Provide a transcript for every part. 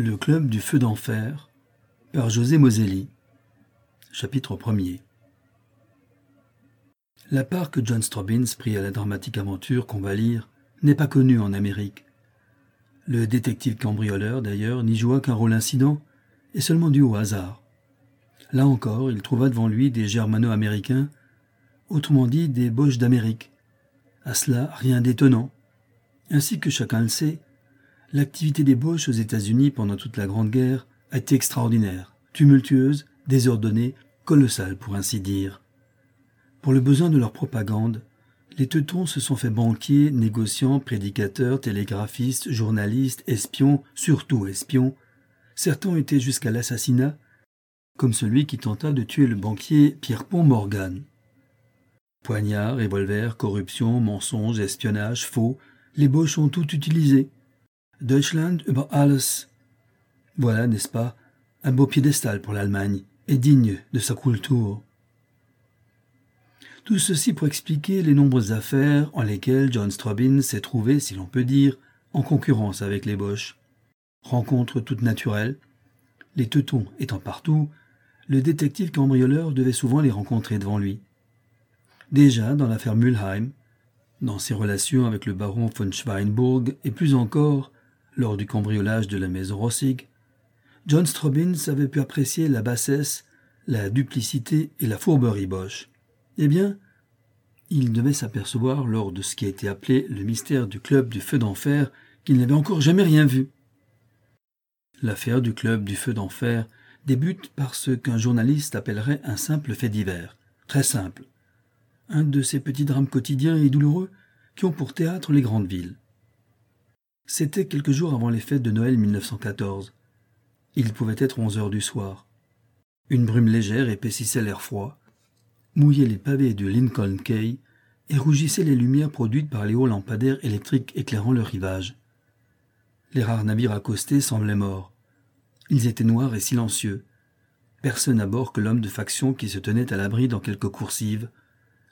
Le club du feu d'enfer par José Moselli. Chapitre 1er. La part que John Strobbins prit à la dramatique aventure qu'on va lire n'est pas connue en Amérique. Le détective cambrioleur, d'ailleurs, n'y joua qu'un rôle incident, et seulement dû au hasard. Là encore, il trouva devant lui des germano-américains, autrement dit des Boches d'Amérique. À cela, rien d'étonnant. Ainsi que chacun le sait, L'activité des Boches aux États-Unis pendant toute la Grande Guerre a été extraordinaire, tumultueuse, désordonnée, colossale pour ainsi dire. Pour le besoin de leur propagande, les Teutons se sont fait banquiers, négociants, prédicateurs, télégraphistes, journalistes, espions, surtout espions. Certains été jusqu'à l'assassinat, comme celui qui tenta de tuer le banquier Pierre-Pont Morgan. Poignards, revolvers, corruption, mensonges, espionnage, faux, les Boches ont tout utilisé. Deutschland über alles. Voilà, n'est-ce pas, un beau piédestal pour l'Allemagne, et digne de sa culture. Tout ceci pour expliquer les nombreuses affaires en lesquelles John Strobin s'est trouvé, si l'on peut dire, en concurrence avec les Boches. Rencontre toute naturelle. Les Teutons étant partout, le détective cambrioleur devait souvent les rencontrer devant lui. Déjà dans l'affaire Mulheim, dans ses relations avec le baron von Schweinburg et plus encore lors du cambriolage de la maison Rossig, John Strobbins avait pu apprécier la bassesse, la duplicité et la fourberie Bosch. Eh bien, il devait s'apercevoir lors de ce qui a été appelé le mystère du club du feu d'enfer qu'il n'avait encore jamais rien vu. L'affaire du club du feu d'enfer débute par ce qu'un journaliste appellerait un simple fait divers, très simple, un de ces petits drames quotidiens et douloureux qui ont pour théâtre les grandes villes. C'était quelques jours avant les fêtes de Noël 1914. Il pouvait être onze heures du soir. Une brume légère épaississait l'air froid, mouillait les pavés de Lincoln Quay et rougissait les lumières produites par les hauts lampadaires électriques éclairant le rivage. Les rares navires accostés semblaient morts. Ils étaient noirs et silencieux. Personne à bord que l'homme de faction qui se tenait à l'abri dans quelques coursives,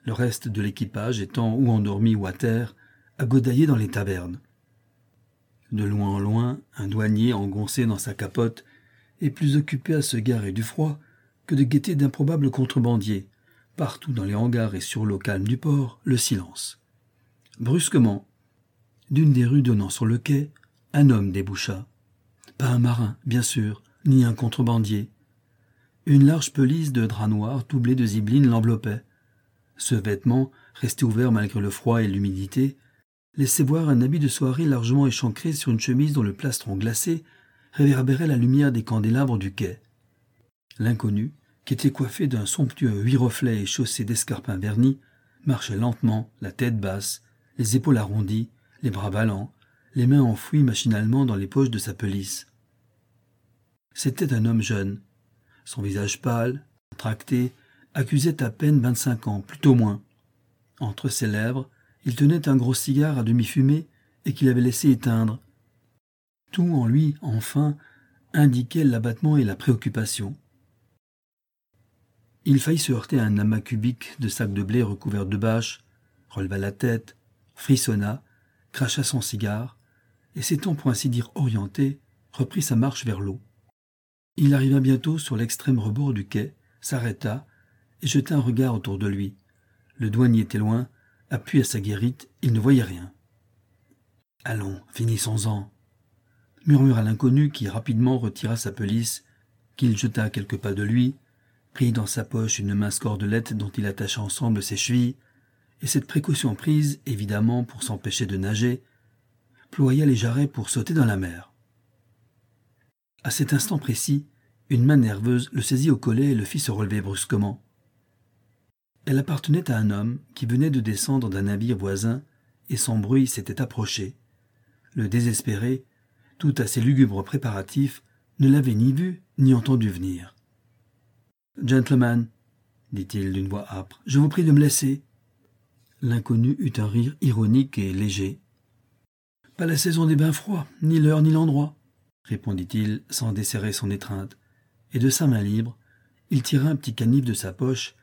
le reste de l'équipage étant ou endormi ou à terre, à godailler dans les tavernes. De loin en loin, un douanier engoncé dans sa capote est plus occupé à se garer du froid que de guetter d'improbables contrebandiers. Partout dans les hangars et sur l'eau calme du port, le silence. Brusquement, d'une des rues donnant sur le quai, un homme déboucha. Pas un marin, bien sûr, ni un contrebandier. Une large pelisse de drap noir doublé de zibeline l'enveloppait. Ce vêtement, resté ouvert malgré le froid et l'humidité, laissait voir un habit de soirée largement échancré sur une chemise dont le plastron glacé réverbérait la lumière des candélabres du quai. L'inconnu, qui était coiffé d'un somptueux huit reflets et chaussé d'escarpins vernis, marchait lentement, la tête basse, les épaules arrondies, les bras ballants, les mains enfouies machinalement dans les poches de sa pelisse. C'était un homme jeune. Son visage pâle, contracté, accusait à peine vingt-cinq ans, plutôt moins. Entre ses lèvres, il tenait un gros cigare à demi fumé et qu'il avait laissé éteindre. Tout en lui, enfin, indiquait l'abattement et la préoccupation. Il faillit se heurter à un amas cubique de sacs de blé recouverts de bâches, releva la tête, frissonna, cracha son cigare, et s'étant pour ainsi dire orienté, reprit sa marche vers l'eau. Il arriva bientôt sur l'extrême rebord du quai, s'arrêta et jeta un regard autour de lui. Le douanier était loin, Appuyé à sa guérite, il ne voyait rien. Allons, finissons-en, murmura l'inconnu qui rapidement retira sa pelisse, qu'il jeta à quelques pas de lui, prit dans sa poche une mince cordelette dont il attacha ensemble ses chevilles, et cette précaution prise, évidemment, pour s'empêcher de nager, ploya les jarrets pour sauter dans la mer. À cet instant précis, une main nerveuse le saisit au collet et le fit se relever brusquement. Elle appartenait à un homme qui venait de descendre d'un navire voisin, et son bruit s'était approché. Le désespéré, tout à ses lugubres préparatifs, ne l'avait ni vu ni entendu venir. Gentleman, dit-il d'une voix âpre, je vous prie de me laisser. L'inconnu eut un rire ironique et léger. Pas la saison des bains froids, ni l'heure ni l'endroit, répondit-il sans desserrer son étreinte, et de sa main libre, il tira un petit canif de sa poche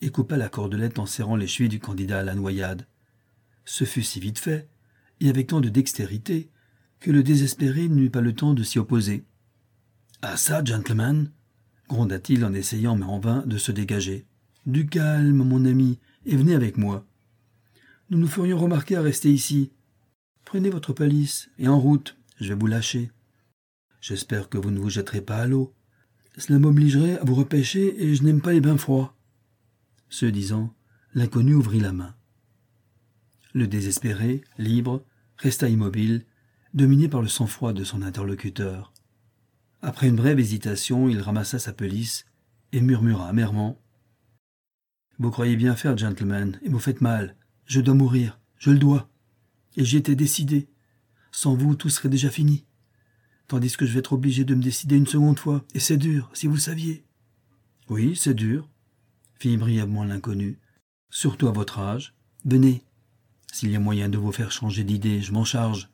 et coupa la cordelette en serrant les chevilles du candidat à la noyade. Ce fut si vite fait, et avec tant de dextérité, que le désespéré n'eut pas le temps de s'y opposer. Ah ça, gentleman gronda-t-il en essayant, mais en vain, de se dégager. Du calme, mon ami, et venez avec moi. Nous nous ferions remarquer à rester ici. Prenez votre palisse, et en route, je vais vous lâcher. J'espère que vous ne vous jetterez pas à l'eau. Cela m'obligerait à vous repêcher, et je n'aime pas les bains froids. Ce disant, l'inconnu ouvrit la main. Le désespéré, libre, resta immobile, dominé par le sang-froid de son interlocuteur. Après une brève hésitation, il ramassa sa pelisse et murmura amèrement Vous croyez bien faire, gentleman, et vous faites mal. Je dois mourir, je le dois. Et j'y étais décidé. Sans vous, tout serait déjà fini. Tandis que je vais être obligé de me décider une seconde fois, et c'est dur, si vous saviez. Oui, c'est dur, fit brièvement l'inconnu. Surtout à votre âge. Venez. S'il y a moyen de vous faire changer d'idée, je m'en charge.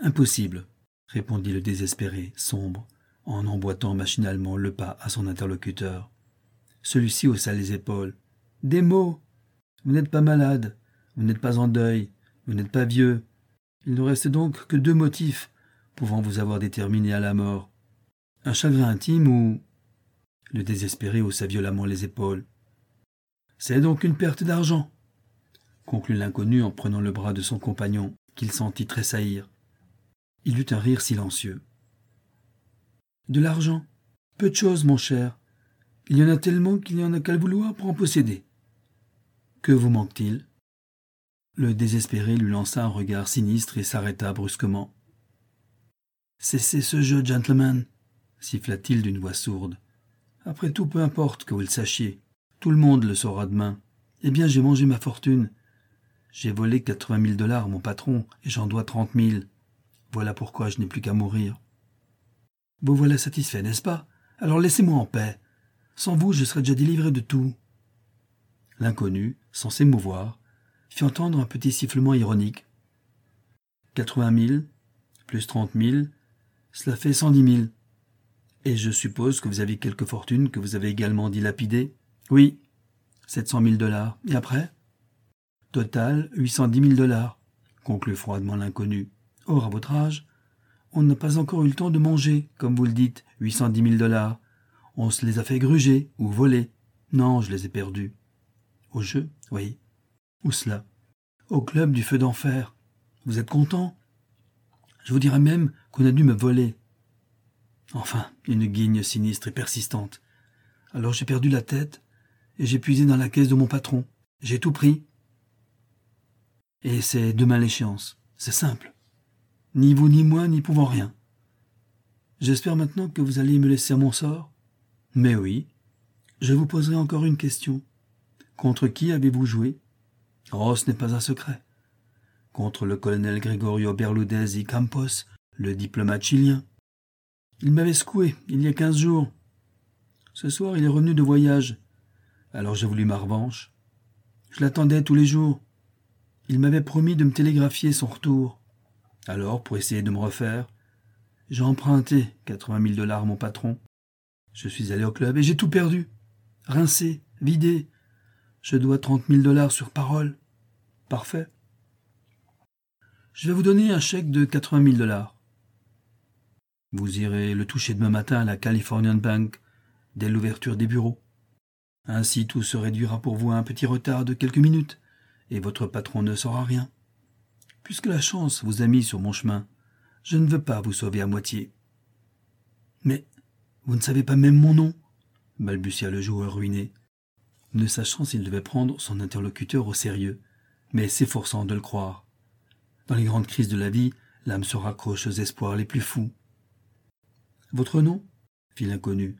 Impossible, répondit le désespéré, sombre, en emboîtant machinalement le pas à son interlocuteur. Celui-ci haussa les épaules. Des mots. Vous n'êtes pas malade, vous n'êtes pas en deuil, vous n'êtes pas vieux. Il ne reste donc que deux motifs pouvant vous avoir déterminé à la mort. Un chagrin intime ou. Le désespéré haussa violemment les épaules. C'est donc une perte d'argent, conclut l'inconnu en prenant le bras de son compagnon, qu'il sentit tressaillir. Il eut un rire silencieux. De l'argent. Peu de choses, mon cher. Il y en a tellement qu'il n'y en a qu'à le vouloir pour en posséder. Que vous manque-t-il? Le désespéré lui lança un regard sinistre et s'arrêta brusquement. Cessez ce jeu, gentleman, siffla-t-il d'une voix sourde. Après tout, peu importe que vous le sachiez. Tout le monde le saura demain. Eh bien, j'ai mangé ma fortune. J'ai volé quatre-vingt mille dollars à mon patron, et j'en dois trente mille. Voilà pourquoi je n'ai plus qu'à mourir. Vous voilà satisfait, n'est-ce pas? Alors laissez-moi en paix. Sans vous, je serais déjà délivré de tout. L'inconnu, sans s'émouvoir, fit entendre un petit sifflement ironique. Quatre-vingt mille, plus trente mille, cela fait cent dix mille. Et je suppose que vous avez quelque fortune que vous avez également dilapidée Oui, sept cent mille dollars. Et après? Total, huit cent dix mille dollars, conclut froidement l'inconnu. Or, à votre âge, on n'a pas encore eu le temps de manger, comme vous le dites, huit cent dix mille dollars. On se les a fait gruger ou voler. Non, je les ai perdus. Au jeu, oui. Où cela? Au club du feu d'enfer. Vous êtes content? Je vous dirais même qu'on a dû me voler. Enfin, une guigne sinistre et persistante. Alors j'ai perdu la tête et j'ai puisé dans la caisse de mon patron. J'ai tout pris. Et c'est demain l'échéance. C'est simple. Ni vous ni moi n'y pouvons rien. J'espère maintenant que vous allez me laisser à mon sort. Mais oui. Je vous poserai encore une question. Contre qui avez-vous joué? Oh, ce n'est pas un secret. Contre le colonel Gregorio Berludez y Campos, le diplomate chilien. Il m'avait secoué il y a quinze jours. Ce soir, il est revenu de voyage. Alors j'ai voulu ma revanche. Je l'attendais tous les jours. Il m'avait promis de me télégraphier son retour. Alors, pour essayer de me refaire, j'ai emprunté quatre-vingt mille dollars à mon patron. Je suis allé au club et j'ai tout perdu. Rincé, vidé. Je dois trente mille dollars sur parole. Parfait. Je vais vous donner un chèque de quatre-vingt mille dollars. Vous irez le toucher demain matin à la Californian Bank dès l'ouverture des bureaux. Ainsi tout se réduira pour vous à un petit retard de quelques minutes, et votre patron ne saura rien. Puisque la chance vous a mis sur mon chemin, je ne veux pas vous sauver à moitié. Mais vous ne savez pas même mon nom balbutia le joueur ruiné, ne sachant s'il devait prendre son interlocuteur au sérieux, mais s'efforçant de le croire. Dans les grandes crises de la vie, l'âme se raccroche aux espoirs les plus fous. Votre nom? Fit l'inconnu.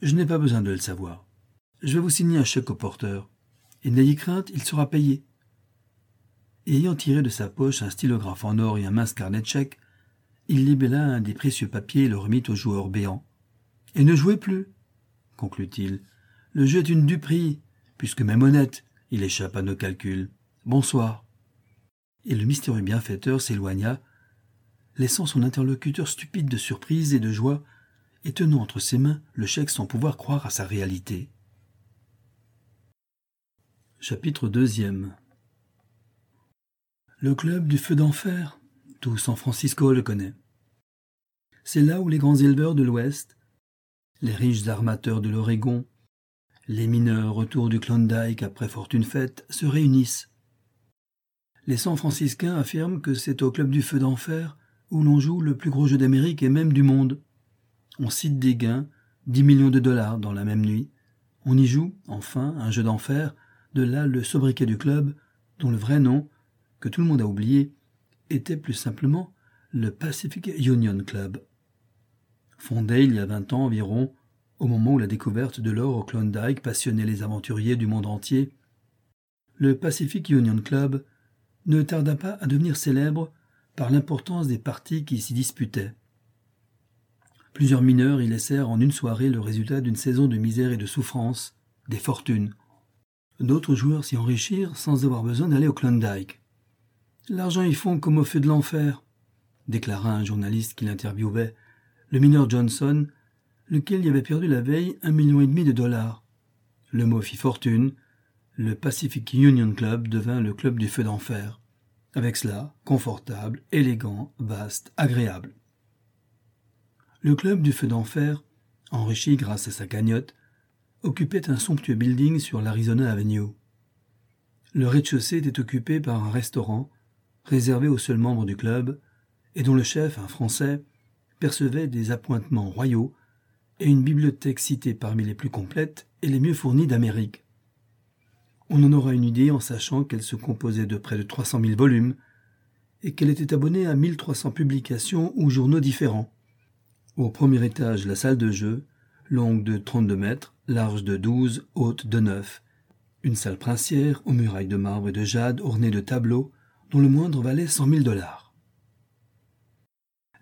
Je n'ai pas besoin de le savoir. Je vais vous signer un chèque au porteur. Et n'ayez crainte, il sera payé ayant tiré de sa poche un stylographe en or et un mince carnet de chèques, il libella un des précieux papiers et le remit au joueur béant. Et ne jouez plus, conclut-il. Le jeu est une duperie, puisque même honnête, il échappe à nos calculs. Bonsoir. Et le mystérieux bienfaiteur s'éloigna, laissant son interlocuteur stupide de surprise et de joie, et tenant entre ses mains le chèque sans pouvoir croire à sa réalité. Chapitre deuxième le club du feu d'enfer. Tout San Francisco le connaît. c'est là où les grands éleveurs de l'Ouest, les riches armateurs de l'Oregon, les mineurs autour du Klondike après fortune faite se réunissent. Les San Franciscains affirment que c'est au Club du Feu d'Enfer où l'on joue le plus gros jeu d'Amérique et même du monde. On cite des gains, 10 millions de dollars dans la même nuit. On y joue, enfin, un jeu d'enfer, de là le sobriquet du club, dont le vrai nom, que tout le monde a oublié, était plus simplement le Pacific Union Club. Fondé il y a vingt ans environ, au moment où la découverte de l'or au Klondike passionnait les aventuriers du monde entier, le Pacific Union Club ne tarda pas à devenir célèbre par l'importance des parties qui s'y disputaient. Plusieurs mineurs y laissèrent en une soirée le résultat d'une saison de misère et de souffrance, des fortunes. D'autres joueurs s'y enrichirent sans avoir besoin d'aller au Klondike. L'argent y fond comme au feu de l'enfer, déclara un journaliste qui l'interviewait, le mineur Johnson, lequel y avait perdu la veille un million et demi de dollars. Le mot fit fortune, le Pacific Union Club devint le club du feu d'enfer. Avec cela, confortable, élégant, vaste, agréable. Le club du feu d'enfer, enrichi grâce à sa cagnotte, occupait un somptueux building sur l'Arizona Avenue. Le rez-de-chaussée était occupé par un restaurant, réservé aux seuls membres du club, et dont le chef, un Français, percevait des appointements royaux et une bibliothèque citée parmi les plus complètes et les mieux fournies d'Amérique. On en aura une idée en sachant qu'elle se composait de près de 300 000 volumes et qu'elle était abonnée à 1300 publications ou journaux différents. Au premier étage, la salle de jeu, longue de 32 mètres, large de 12, haute de 9. Une salle princière aux murailles de marbre et de jade ornée de tableaux dont le moindre valait 100 000 dollars.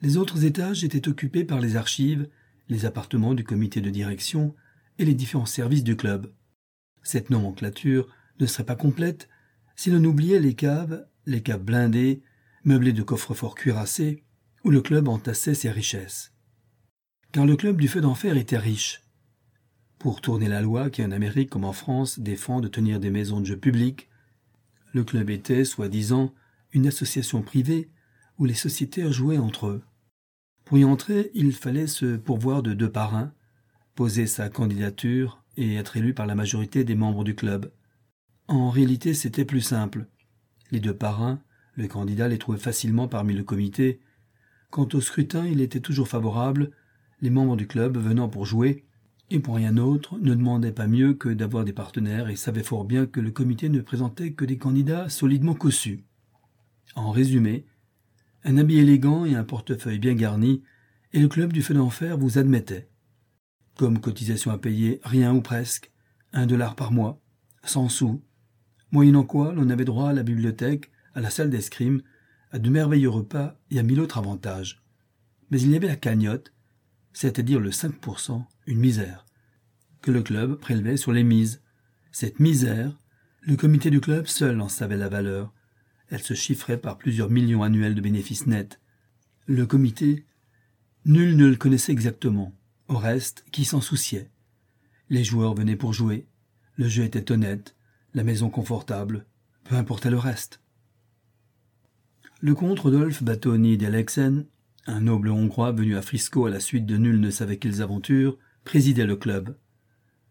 Les autres étages étaient occupés par les archives, les appartements du comité de direction et les différents services du club. Cette nomenclature ne serait pas complète si l'on oubliait les caves, les caves blindées, meublées de coffres-forts cuirassés, où le club entassait ses richesses. Car le club du feu d'enfer était riche. Pour tourner la loi qui en Amérique comme en France défend de tenir des maisons de jeux publiques, le club était, soi-disant, une association privée où les sociétaires jouaient entre eux. Pour y entrer, il fallait se pourvoir de deux parrains, poser sa candidature et être élu par la majorité des membres du club. En réalité, c'était plus simple. Les deux parrains, le candidat les trouvait facilement parmi le comité. Quant au scrutin, il était toujours favorable, les membres du club venant pour jouer, et pour rien autre, ne demandaient pas mieux que d'avoir des partenaires et savaient fort bien que le comité ne présentait que des candidats solidement cossus. En résumé, un habit élégant et un portefeuille bien garni, et le club du feu d'enfer vous admettait. Comme cotisation à payer, rien ou presque, un dollar par mois, cent sous, moyennant quoi l'on avait droit à la bibliothèque, à la salle d'escrime, à de merveilleux repas et à mille autres avantages. Mais il y avait la cagnotte, c'est-à-dire le 5%, une misère, que le club prélevait sur les mises. Cette misère, le comité du club seul en savait la valeur, elle se chiffrait par plusieurs millions annuels de bénéfices nets. Le comité, nul ne le connaissait exactement. Au reste, qui s'en souciait? Les joueurs venaient pour jouer. Le jeu était honnête, la maison confortable, peu importait le reste. Le comte Rodolphe Battoni d'Alexen, un noble hongrois venu à Frisco à la suite de nul ne savait quelles aventures, présidait le club.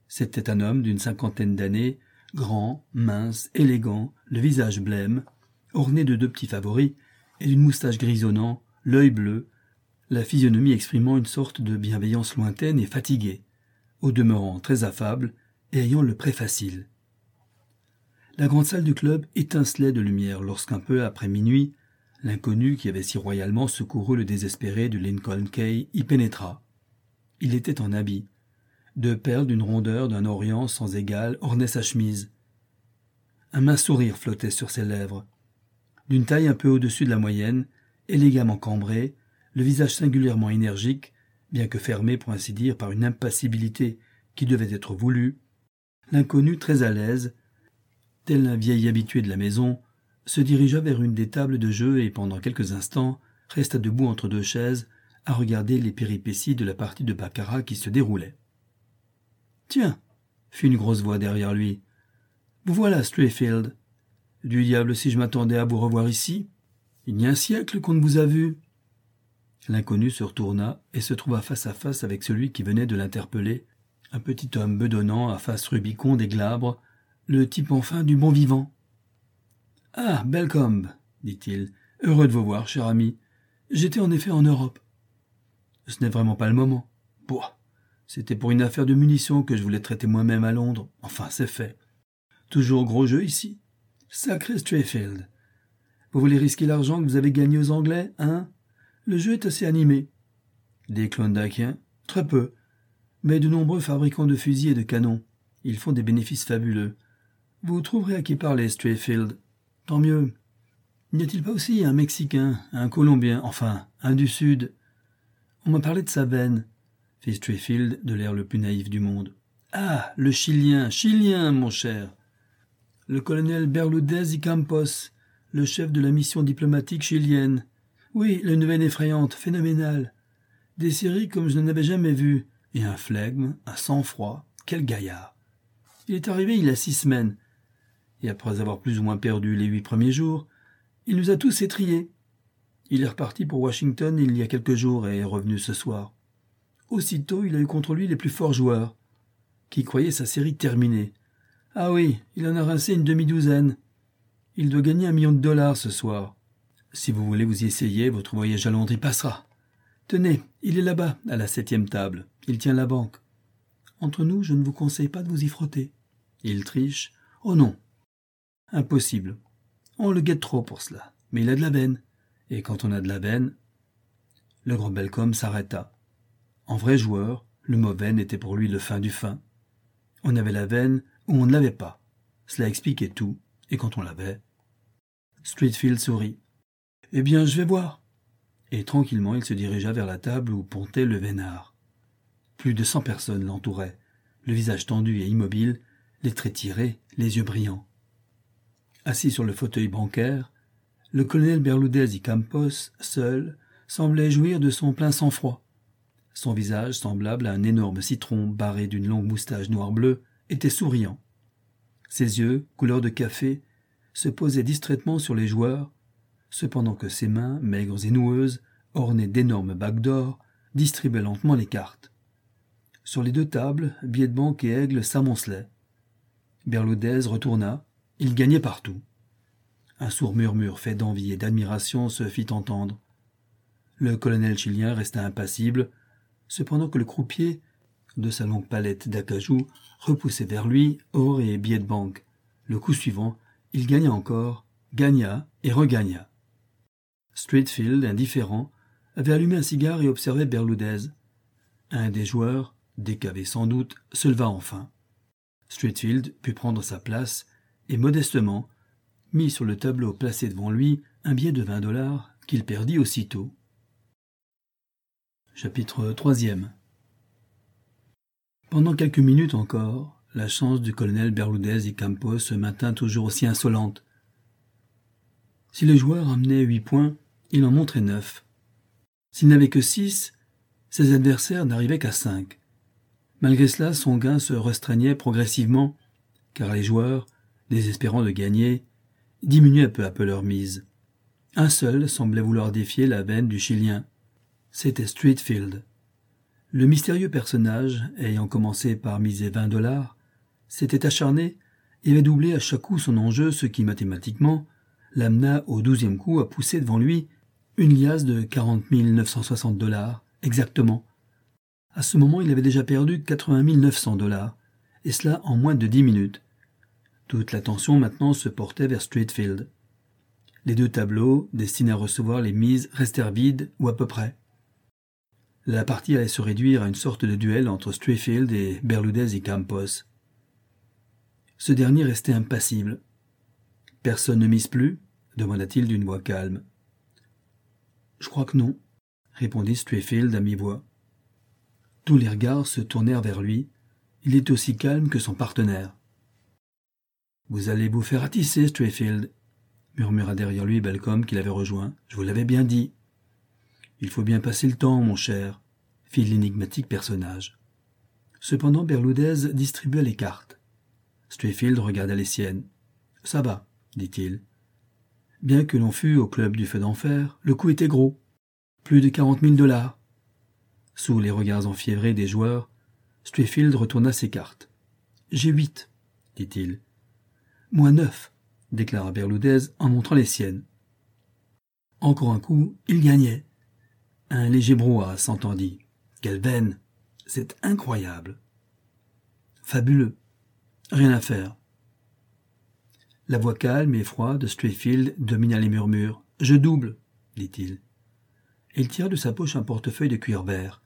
C'était un homme d'une cinquantaine d'années, grand, mince, élégant, le visage blême, orné de deux petits favoris et d'une moustache grisonnant, l'œil bleu, la physionomie exprimant une sorte de bienveillance lointaine et fatiguée, au demeurant très affable et ayant le prêt facile. La grande salle du club étincelait de lumière lorsqu'un peu après minuit, l'inconnu qui avait si royalement secouru le désespéré de Lincoln Kay y pénétra. Il était en habit. Deux perles d'une rondeur d'un orient sans égal ornaient sa chemise. Un mince sourire flottait sur ses lèvres, d'une taille un peu au-dessus de la moyenne, élégamment cambré, le visage singulièrement énergique, bien que fermé pour ainsi dire par une impassibilité qui devait être voulue, l'inconnu très à l'aise, tel un vieil habitué de la maison, se dirigea vers une des tables de jeu et pendant quelques instants resta debout entre deux chaises à regarder les péripéties de la partie de baccarat qui se déroulait. Tiens, fit une grosse voix derrière lui. Vous voilà, Strayfield. Du diable si je m'attendais à vous revoir ici. Il y a un siècle qu'on ne vous a vu. L'inconnu se retourna et se trouva face à face avec celui qui venait de l'interpeller, un petit homme bedonnant à face rubiconde et glabre, le type enfin du bon vivant. Ah, Belcombe, dit-il, heureux de vous voir, cher ami. J'étais en effet en Europe. Ce n'est vraiment pas le moment. Boah. C'était pour une affaire de munitions que je voulais traiter moi-même à Londres. Enfin, c'est fait. Toujours gros jeu ici. Sacré Strayfield. Vous voulez risquer l'argent que vous avez gagné aux Anglais, hein? Le jeu est assez animé. Des Klondikiens Très peu. Mais de nombreux fabricants de fusils et de canons. Ils font des bénéfices fabuleux. Vous trouverez à qui parler, Strayfield. Tant mieux. N'y a-t-il pas aussi un Mexicain, un Colombien, enfin, un du Sud? On m'a parlé de sa veine fit Strayfield de l'air le plus naïf du monde. Ah, le Chilien, Chilien, mon cher. Le colonel Berludez y Campos, le chef de la mission diplomatique chilienne. Oui, une veine effrayante, phénoménale. Des séries comme je n'en avais jamais vues, et un flegme, un sang-froid. Quel gaillard. Il est arrivé il y a six semaines, et après avoir plus ou moins perdu les huit premiers jours, il nous a tous étriés. Il est reparti pour Washington il y a quelques jours et est revenu ce soir. Aussitôt, il a eu contre lui les plus forts joueurs, qui croyaient sa série terminée. Ah oui, il en a rincé une demi-douzaine. Il doit gagner un million de dollars ce soir. Si vous voulez vous y essayer, votre voyage à Londres y passera. Tenez, il est là-bas, à la septième table. Il tient la banque. Entre nous, je ne vous conseille pas de vous y frotter. Il triche. Oh non. Impossible. On le guette trop pour cela. Mais il a de la veine. Et quand on a de la veine. Le grand Belcom s'arrêta. En vrai joueur, le mauvais n'était pour lui le fin du fin. On avait la veine ou on ne l'avait pas. Cela expliquait tout, et quand on l'avait. Streetfield sourit. Eh bien, je vais voir. Et tranquillement, il se dirigea vers la table où pontait le vénard. Plus de cent personnes l'entouraient, le visage tendu et immobile, les traits tirés, les yeux brillants. Assis sur le fauteuil bancaire, le colonel Berludez y Campos, seul, semblait jouir de son plein sang-froid. Son visage, semblable à un énorme citron barré d'une longue moustache noir-bleu, était souriant. Ses yeux, couleur de café, se posaient distraitement sur les joueurs, cependant que ses mains, maigres et noueuses, ornées d'énormes bagues d'or, distribuaient lentement les cartes. Sur les deux tables, billets de banque et aigle s'amoncelaient. Berludez retourna, il gagnait partout. Un sourd murmure fait d'envie et d'admiration se fit entendre. Le colonel chilien resta impassible, cependant que le croupier, de sa longue palette d'acajou, repoussait vers lui or et billets de banque. Le coup suivant, il gagna encore, gagna et regagna. Streetfield, indifférent, avait allumé un cigare et observait Berludez. Un des joueurs, décavé sans doute, se leva enfin. Streetfield put prendre sa place et modestement mit sur le tableau placé devant lui un billet de vingt dollars qu'il perdit aussitôt. Chapitre 3 Pendant quelques minutes encore, la chance du colonel Berludez et Campos se maintint toujours aussi insolente. Si le joueur amenait huit points, il en montrait neuf. S'il n'avait que six, ses adversaires n'arrivaient qu'à cinq. Malgré cela, son gain se restreignait progressivement, car les joueurs, désespérant de gagner, diminuaient peu à peu leur mise. Un seul semblait vouloir défier la veine du Chilien. C'était Streetfield. Le mystérieux personnage, ayant commencé par miser vingt dollars, s'était acharné et avait doublé à chaque coup son enjeu, ce qui mathématiquement l'amena au douzième coup à pousser devant lui une liasse de quarante mille neuf cent soixante dollars, exactement. À ce moment, il avait déjà perdu quatre-vingt mille neuf cents dollars, et cela en moins de dix minutes. Toute l'attention maintenant se portait vers Streetfield. Les deux tableaux, destinés à recevoir les mises, restèrent vides, ou à peu près. La partie allait se réduire à une sorte de duel entre Strayfield et Berludez et Campos. Ce dernier restait impassible. Personne ne mise plus demanda-t-il d'une voix calme. Je crois que non, répondit Strayfield à mi-voix. Tous les regards se tournèrent vers lui. Il est aussi calme que son partenaire. Vous allez vous faire attisser, Strayfield, murmura derrière lui Belcom qui l'avait rejoint. Je vous l'avais bien dit. Il faut bien passer le temps, mon cher, fit l'énigmatique personnage. Cependant, Berludez distribua les cartes. Strayfield regarda les siennes. Ça va, dit-il. Bien que l'on fût au club du feu d'enfer, le coup était gros. Plus de quarante mille dollars. Sous les regards enfiévrés des joueurs, Strayfield retourna ses cartes. J'ai huit, dit-il. Moi neuf, déclara Berloudez en montrant les siennes. Encore un coup, il gagnait. Un léger brouhaha s'entendit. Quelle veine C'est incroyable. Fabuleux. Rien à faire. La voix calme et froide de Strayfield domina les murmures. Je double, dit-il. Il tira de sa poche un portefeuille de cuir vert.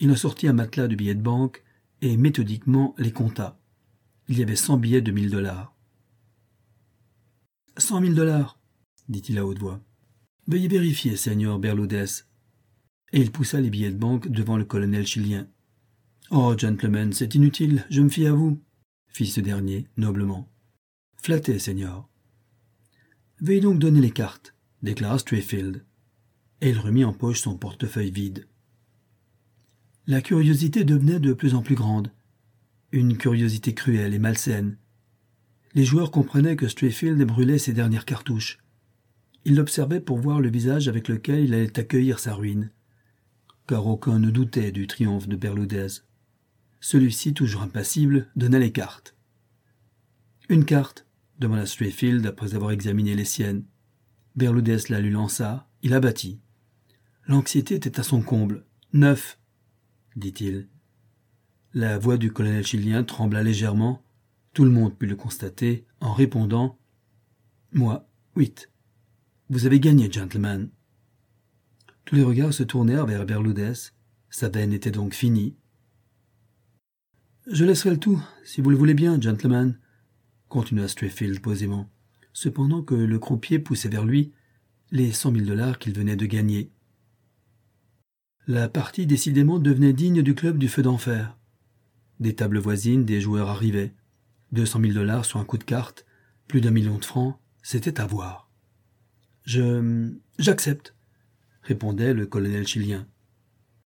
Il en sortit un matelas de billets de banque et méthodiquement les compta. Il y avait cent billets de mille dollars. Cent mille dollars, dit-il à haute voix. Veuillez vérifier, Seigneur Berludez. Et il poussa les billets de banque devant le colonel chilien. Oh, gentlemen, c'est inutile, je me fie à vous, fit ce dernier, noblement. Flatté, Seigneur. Veuillez donc donner les cartes, déclara Strayfield. Et il remit en poche son portefeuille vide. La curiosité devenait de plus en plus grande. Une curiosité cruelle et malsaine. Les joueurs comprenaient que Strayfield brûlait ses dernières cartouches. Ils l'observaient pour voir le visage avec lequel il allait accueillir sa ruine. Car aucun ne doutait du triomphe de Berludez. Celui-ci, toujours impassible, donna les cartes. Une carte, demanda Strayfield après avoir examiné les siennes. Berludez la lui lança, il abattit. L'anxiété était à son comble. Neuf, dit-il. La voix du colonel chilien trembla légèrement. Tout le monde put le constater en répondant Moi, huit. Vous avez gagné, gentleman. Tous les regards se tournèrent vers Berludez. Sa veine était donc finie. Je laisserai le tout, si vous le voulez bien, gentleman, continua Strayfield posément, cependant que le croupier poussait vers lui les cent mille dollars qu'il venait de gagner. La partie décidément devenait digne du club du feu d'enfer. Des tables voisines, des joueurs arrivaient. Deux cent mille dollars sur un coup de carte, plus d'un million de francs, c'était à voir. Je. j'accepte, répondait le colonel chilien.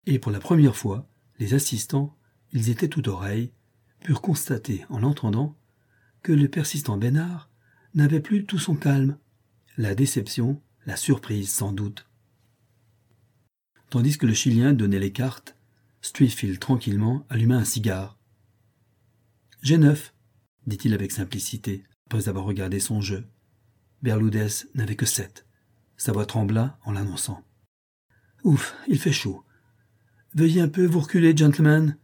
Et pour la première fois, les assistants, ils étaient tout oreilles, purent constater, en l'entendant, que le persistant Bénard n'avait plus tout son calme, la déception, la surprise sans doute. Tandis que le Chilien donnait les cartes, Streetfield tranquillement alluma un cigare. J'ai neuf, dit-il avec simplicité, après avoir regardé son jeu. Berludez n'avait que sept. Sa voix trembla en l'annonçant. Ouf, il fait chaud. Veuillez un peu vous reculer, gentlemen,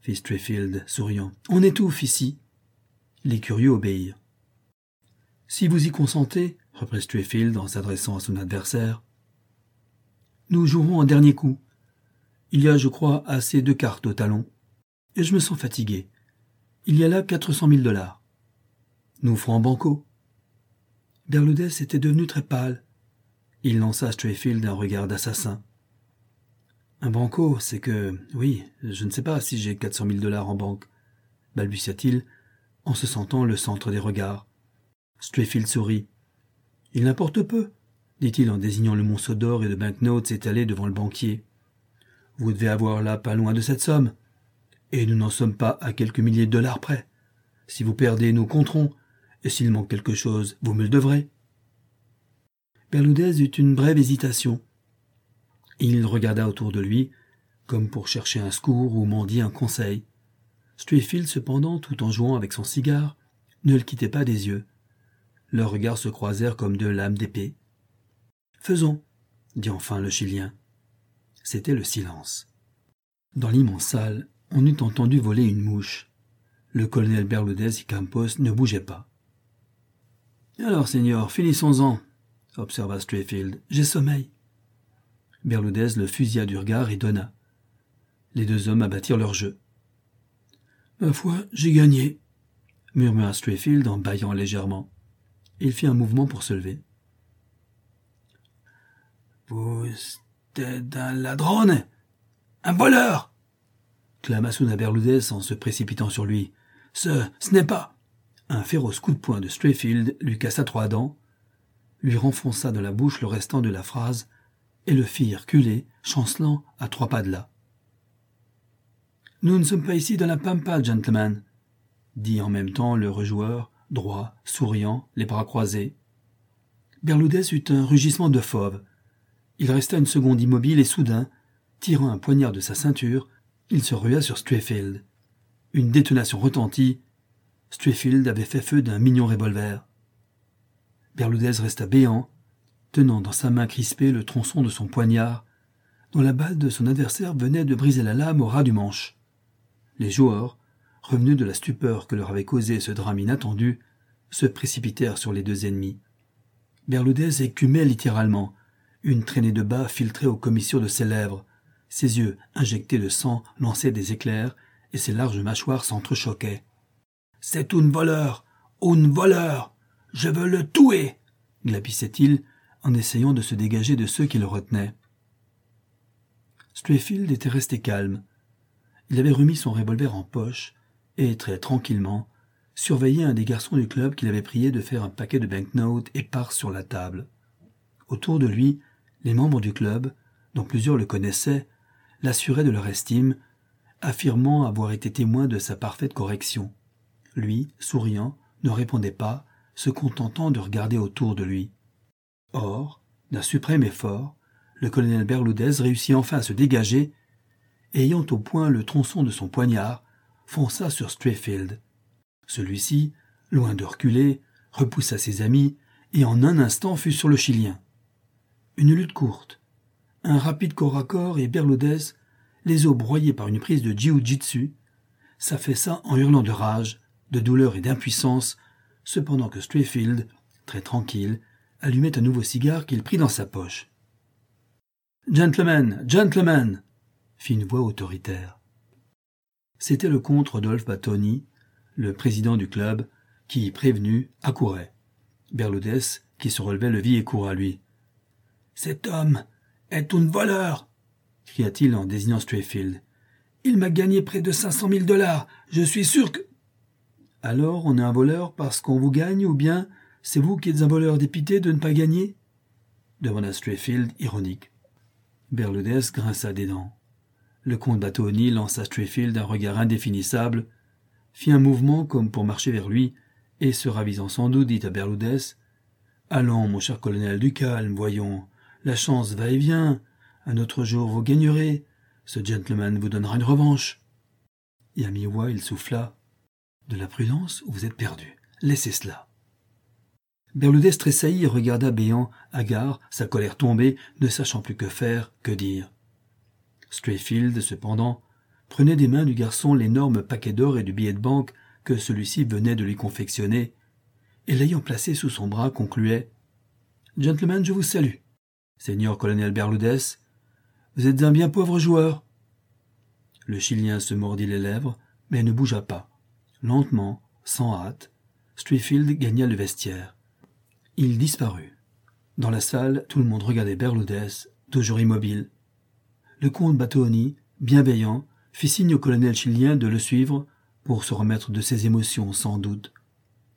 fit Strayfield, souriant. On étouffe ici. Les curieux obéirent. Si vous y consentez, reprit Strayfield en s'adressant à son adversaire, nous jouerons un dernier coup. Il y a, je crois, assez de cartes au talon. Et je me sens fatigué. Il y a là quatre cent mille dollars. Nous ferons banco. Berludez était devenu très pâle. Il lança Strayfield un regard d'assassin. Un banco, c'est que, oui, je ne sais pas si j'ai quatre cent mille dollars en banque, balbutia-t-il, en se sentant le centre des regards. Strayfield sourit. Il n'importe peu dit-il en désignant le monceau d'or et de banknotes étalés devant le banquier. Vous devez avoir là pas loin de cette somme. Et nous n'en sommes pas à quelques milliers de dollars près. Si vous perdez, nous compterons, et s'il manque quelque chose, vous me le devrez. Berludez eut une brève hésitation. Il regarda autour de lui, comme pour chercher un secours ou mendier un conseil. Strayfield, cependant, tout en jouant avec son cigare, ne le quittait pas des yeux. Leurs regards se croisèrent comme deux lames d'épée. Faisons, dit enfin le Chilien. C'était le silence. Dans l'immense salle, on eût entendu voler une mouche. Le colonel Berludez y Campos ne bougeait pas. Alors, seigneur, finissons-en, observa Strayfield. J'ai sommeil. Berludez le fusilla du regard et donna. Les deux hommes abattirent leur jeu. Ma foi, j'ai gagné, murmura Strayfield en bâillant légèrement. Il fit un mouvement pour se lever. Vous êtes un ladrone Un voleur clama Berludez en se précipitant sur lui. Ce, ce n'est pas. Un féroce coup de poing de Strayfield lui cassa trois dents, lui renfonça dans la bouche le restant de la phrase et le fit reculer, chancelant à trois pas de là. Nous ne sommes pas ici dans la pampa, gentlemen, dit en même temps le rejoueur, droit, souriant, les bras croisés. Berludez eut un rugissement de fauve, Il resta une seconde immobile et soudain, tirant un poignard de sa ceinture, il se rua sur Strayfield. Une détonation retentit. Strayfield avait fait feu d'un mignon revolver. Berloudez resta béant, tenant dans sa main crispée le tronçon de son poignard, dont la balle de son adversaire venait de briser la lame au ras du manche. Les joueurs, revenus de la stupeur que leur avait causé ce drame inattendu, se précipitèrent sur les deux ennemis. Berloudez écumait littéralement. Une traînée de bas filtrait aux commissures de ses lèvres. Ses yeux, injectés de sang, lançaient des éclairs, et ses larges mâchoires s'entrechoquaient. C'est un voleur. Un voleur. Je veux le tuer. glapissait-il en essayant de se dégager de ceux qui le retenaient. Strayfield était resté calme. Il avait remis son revolver en poche et, très tranquillement, surveillait un des garçons du club qu'il avait prié de faire un paquet de banknotes épars sur la table. Autour de lui, les membres du club, dont plusieurs le connaissaient, l'assuraient de leur estime, affirmant avoir été témoin de sa parfaite correction. Lui, souriant, ne répondait pas, se contentant de regarder autour de lui. Or, d'un suprême effort, le colonel Berloudez réussit enfin à se dégager, ayant au point le tronçon de son poignard, fonça sur Strayfield. Celui-ci, loin de reculer, repoussa ses amis, et en un instant fut sur le Chilien. Une lutte courte, un rapide corps à corps et Berloudez, les os broyés par une prise de jiu-jitsu, s'affaissa en hurlant de rage, de douleur et d'impuissance, cependant que Strayfield, très tranquille, allumait un nouveau cigare qu'il prit dans sa poche. Gentlemen, gentlemen fit une voix autoritaire. C'était le comte Rodolphe Batoni, le président du club, qui, prévenu, accourait. Berloudès, qui se relevait, le vit et court à lui. Cet homme est un voleur cria-t-il en désignant Strayfield. Il m'a gagné près de cinq cent mille dollars. Je suis sûr que. Alors on est un voleur parce qu'on vous gagne ou bien c'est vous qui êtes un voleur dépité de ne pas gagner? demanda Strayfield, ironique. Berloudès grinça des dents. Le comte Batoni lança Strayfield un regard indéfinissable, fit un mouvement comme pour marcher vers lui, et se ravisant sans doute dit à Berloudès Allons, mon cher colonel, du calme, voyons. La chance va et vient. Un autre jour vous gagnerez. Ce gentleman vous donnera une revanche. Et à mi-voix il souffla. De la prudence, vous êtes perdu. Laissez cela. Berloudès tressaillit et regarda Béant, hagard, sa colère tombée, ne sachant plus que faire, que dire. Strayfield, cependant, prenait des mains du garçon l'énorme paquet d'or et de billets de banque que celui-ci venait de lui confectionner, et l'ayant placé sous son bras, concluait Gentlemen, je vous salue. Seigneur colonel Berloudès, vous êtes un bien pauvre joueur. Le Chilien se mordit les lèvres, mais ne bougea pas. Lentement, sans hâte, Strayfield gagna le vestiaire. Il disparut. Dans la salle, tout le monde regardait Berloudès, toujours immobile. Le comte Battoni, bienveillant, fit signe au colonel chilien de le suivre pour se remettre de ses émotions sans doute.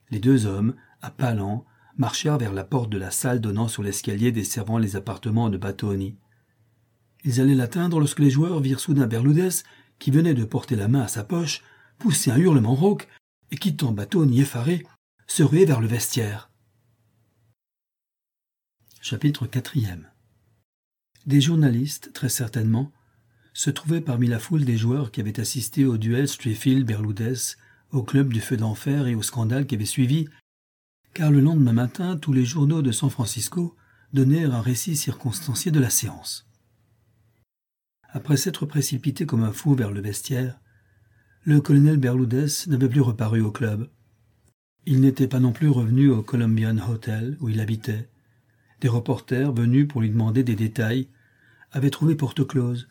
Les deux hommes, à pas lents, marchèrent vers la porte de la salle donnant sur l'escalier desservant les appartements de Battoni. Ils allaient l'atteindre lorsque les joueurs virent soudain Berloudès, qui venait de porter la main à sa poche, pousser un hurlement rauque et quittant Battoni effaré, se ruer vers le vestiaire. Chapitre quatrième Des journalistes, très certainement, se trouvaient parmi la foule des joueurs qui avaient assisté au duel Strayfield-Berloudès, au club du feu d'enfer et au scandale qui avait suivi, car le lendemain matin, tous les journaux de San Francisco donnèrent un récit circonstancié de la séance. Après s'être précipité comme un fou vers le vestiaire, le colonel Berloudès n'avait plus reparu au club. Il n'était pas non plus revenu au Columbian Hotel où il habitait. Des reporters venus pour lui demander des détails avaient trouvé porte close,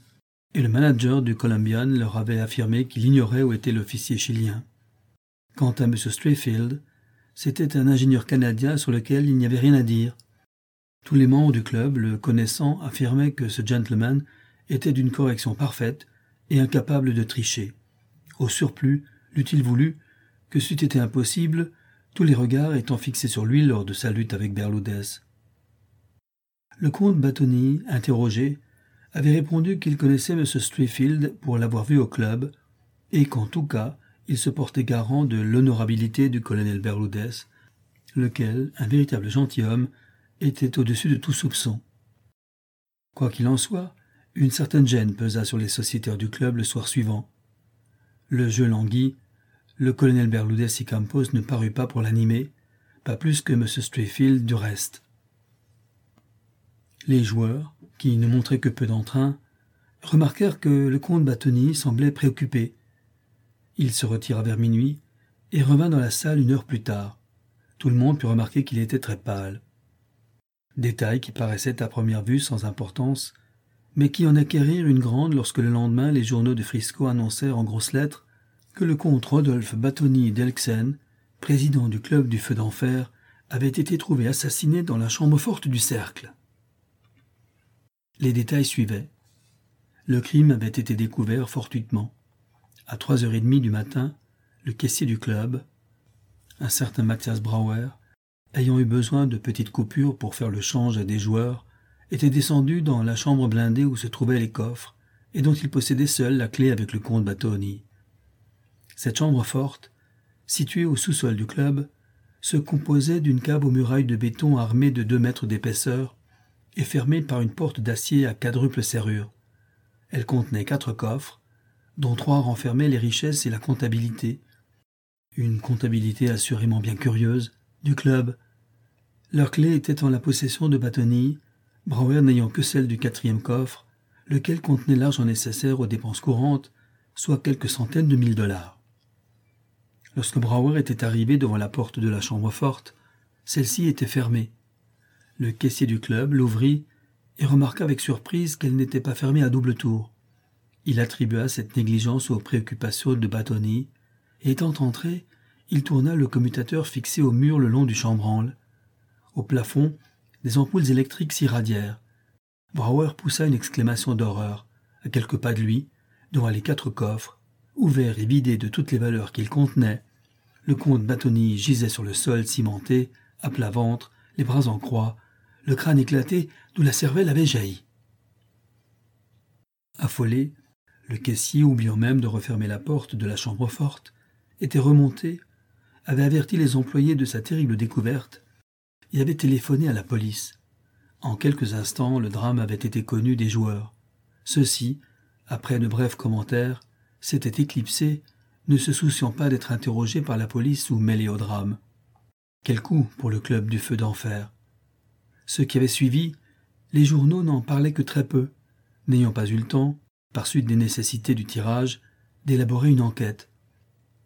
et le manager du Columbian leur avait affirmé qu'il ignorait où était l'officier chilien. Quant à M. Strayfield, c'était un ingénieur canadien sur lequel il n'y avait rien à dire. Tous les membres du club, le connaissant, affirmaient que ce gentleman était d'une correction parfaite et incapable de tricher. Au surplus, l'eût-il voulu que c'eût été impossible, tous les regards étant fixés sur lui lors de sa lutte avec Berloudès. Le comte Batoni, interrogé, avait répondu qu'il connaissait M. Strayfield pour l'avoir vu au club, et qu'en tout cas, il se portait garant de l'honorabilité du colonel Berloudès, lequel, un véritable gentilhomme, était au-dessus de tout soupçon. Quoi qu'il en soit, une certaine gêne pesa sur les sociétaires du club le soir suivant. Le jeu languit, le colonel Berludez y Campos ne parut pas pour l'animer, pas plus que M. Strayfield du reste. Les joueurs, qui ne montraient que peu d'entrain, remarquèrent que le comte Batoni semblait préoccupé. Il se retira vers minuit et revint dans la salle une heure plus tard. Tout le monde put remarquer qu'il était très pâle. Détail qui paraissait à première vue sans importance, mais qui en acquérirent une grande lorsque le lendemain les journaux de Frisco annoncèrent en grosses lettres que le comte Rodolphe Batoni d'Elxen, président du club du feu d'enfer, avait été trouvé assassiné dans la chambre forte du cercle. Les détails suivaient. Le crime avait été découvert fortuitement. À trois heures et demie du matin, le caissier du club, un certain Mathias Brauer, ayant eu besoin de petites coupures pour faire le change à des joueurs, était descendu dans la chambre blindée où se trouvaient les coffres, et dont il possédait seul la clé avec le comte Batoni. Cette chambre forte, située au sous-sol du club, se composait d'une cave aux murailles de béton armée de deux mètres d'épaisseur et fermée par une porte d'acier à quadruple serrure. Elle contenait quatre coffres, dont trois renfermaient les richesses et la comptabilité. Une comptabilité assurément bien curieuse, du club. Leur clé était en la possession de Batoni, Brouwer n'ayant que celle du quatrième coffre, lequel contenait l'argent nécessaire aux dépenses courantes, soit quelques centaines de mille dollars. Lorsque Brouwer était arrivé devant la porte de la chambre forte, celle-ci était fermée. Le caissier du club l'ouvrit et remarqua avec surprise qu'elle n'était pas fermée à double tour. Il attribua cette négligence aux préoccupations de Batoni, et étant entré, il tourna le commutateur fixé au mur le long du chambranle. Au plafond, des ampoules électriques s'irradièrent. Brouwer poussa une exclamation d'horreur. À quelques pas de lui, devant les quatre coffres, ouverts et vidés de toutes les valeurs qu'ils contenaient, le comte Batoni gisait sur le sol cimenté, à plat ventre, les bras en croix, le crâne éclaté d'où la cervelle avait jailli. Affolé, le caissier, oubliant même de refermer la porte de la chambre forte, était remonté, avait averti les employés de sa terrible découverte et avait téléphoné à la police. En quelques instants, le drame avait été connu des joueurs. Ceux-ci, après de brefs commentaires, s'étaient éclipsés, ne se souciant pas d'être interrogés par la police ou mêlés au drame. Quel coup pour le club du feu d'enfer. Ceux qui avaient suivi, les journaux n'en parlaient que très peu, n'ayant pas eu le temps, par suite des nécessités du tirage, d'élaborer une enquête.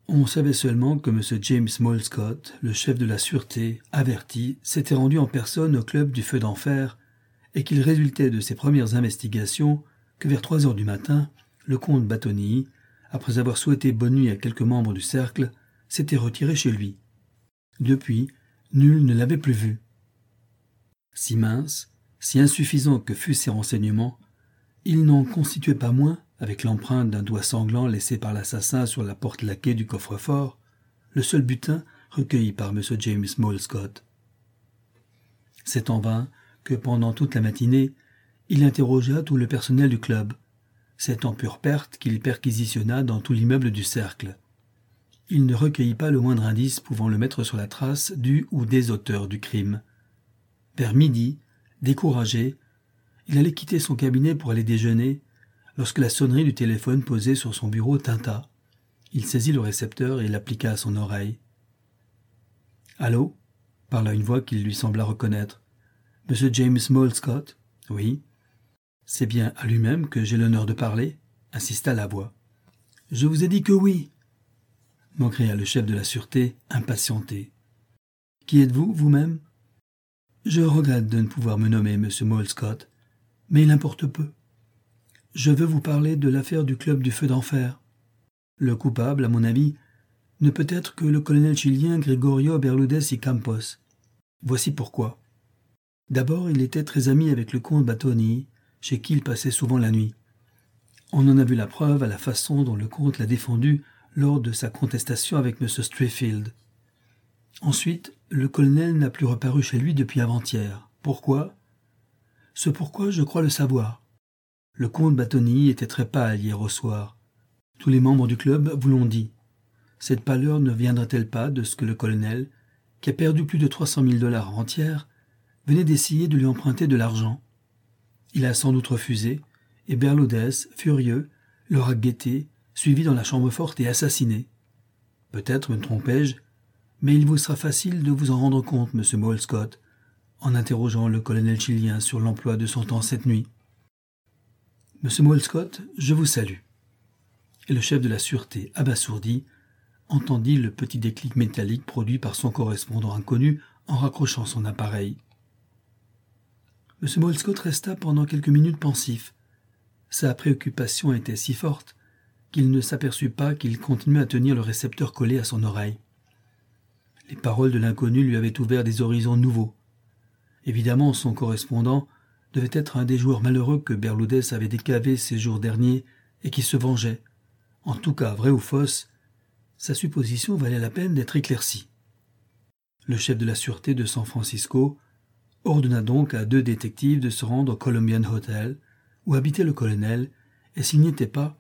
On savait seulement que M. James Molescott, le chef de la sûreté, averti, s'était rendu en personne au club du feu d'enfer, et qu'il résultait de ses premières investigations que vers trois heures du matin, le comte Batoni, après avoir souhaité bonne nuit à quelques membres du cercle, s'était retiré chez lui. Depuis, nul ne l'avait plus vu. Si mince, si insuffisant que fussent ses renseignements, il n'en constituait pas moins, avec l'empreinte d'un doigt sanglant laissé par l'assassin sur la porte laquée du coffre-fort, le seul butin recueilli par M. James Molescott. C'est en vain que pendant toute la matinée, il interrogea tout le personnel du club. C'est en pure perte qu'il perquisitionna dans tout l'immeuble du cercle. Il ne recueillit pas le moindre indice pouvant le mettre sur la trace du ou des auteurs du crime. Vers midi, découragé, il allait quitter son cabinet pour aller déjeuner, lorsque la sonnerie du téléphone posé sur son bureau tinta. Il saisit le récepteur et l'appliqua à son oreille. Allô? parla une voix qu'il lui sembla reconnaître. Monsieur James Molescott Oui. C'est bien à lui-même que j'ai l'honneur de parler insista la voix. Je vous ai dit que oui m'écria le chef de la sûreté, impatienté. Qui êtes-vous, vous-même je regrette de ne pouvoir me nommer Monsieur Molescott, mais il importe peu. Je veux vous parler de l'affaire du club du feu d'enfer. Le coupable, à mon avis, ne peut être que le colonel chilien Gregorio Berludez y Campos. Voici pourquoi. D'abord, il était très ami avec le comte Batoni, chez qui il passait souvent la nuit. On en a vu la preuve à la façon dont le comte l'a défendu lors de sa contestation avec M. Strayfield. Ensuite, le colonel n'a plus reparu chez lui depuis avant-hier. Pourquoi? Ce pourquoi je crois le savoir. Le comte Batoni était très pâle hier au soir. Tous les membres du club vous l'ont dit. Cette pâleur ne viendrait-elle pas de ce que le colonel, qui a perdu plus de trois cent mille dollars entières, venait d'essayer de lui emprunter de l'argent? Il a sans doute refusé, et Berlodès, furieux, l'aura guetté, suivi dans la chambre forte et assassiné. Peut-être me trompais-je, mais il vous sera facile de vous en rendre compte, monsieur en interrogeant le colonel chilien sur l'emploi de son temps cette nuit. Monsieur Molescott, je vous salue. Et le chef de la sûreté, abasourdi, entendit le petit déclic métallique produit par son correspondant inconnu en raccrochant son appareil. M. Molescott resta pendant quelques minutes pensif. Sa préoccupation était si forte qu'il ne s'aperçut pas qu'il continuait à tenir le récepteur collé à son oreille. Les paroles de l'inconnu lui avaient ouvert des horizons nouveaux. Évidemment, son correspondant devait être un des joueurs malheureux que Berloudès avait décavé ces jours derniers et qui se vengeait. En tout cas, vrai ou fausse, sa supposition valait la peine d'être éclaircie. Le chef de la sûreté de San Francisco ordonna donc à deux détectives de se rendre au Columbian Hotel, où habitait le colonel, et s'il n'y était pas,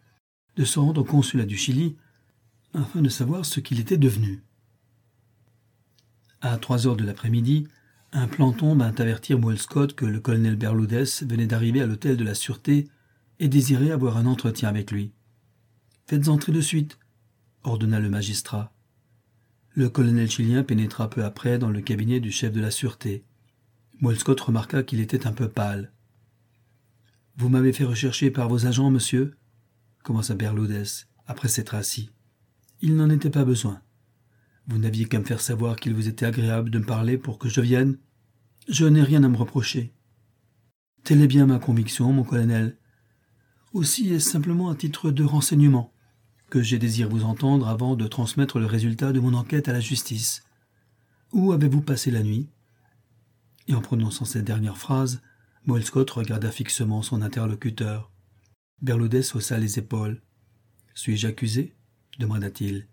de se rendre au consulat du Chili, afin de savoir ce qu'il était devenu. À trois heures de l'après-midi, un planton vint avertir Scott que le colonel Berloudès venait d'arriver à l'hôtel de la Sûreté et désirait avoir un entretien avec lui. Faites entrer de suite, ordonna le magistrat. Le colonel chilien pénétra peu après dans le cabinet du chef de la sûreté. Scott remarqua qu'il était un peu pâle. Vous m'avez fait rechercher par vos agents, monsieur? commença Berloudès, après s'être assis. Il n'en était pas besoin. Vous n'aviez qu'à me faire savoir qu'il vous était agréable de me parler pour que je vienne. Je n'ai rien à me reprocher. Telle est bien ma conviction, mon colonel. Aussi est-ce simplement un titre de renseignement que j'ai désiré vous entendre avant de transmettre le résultat de mon enquête à la justice. Où avez-vous passé la nuit? Et en prononçant cette dernière phrase, Moel regarda fixement son interlocuteur. Berlodès haussa les épaules. Suis-je accusé? demanda-t-il.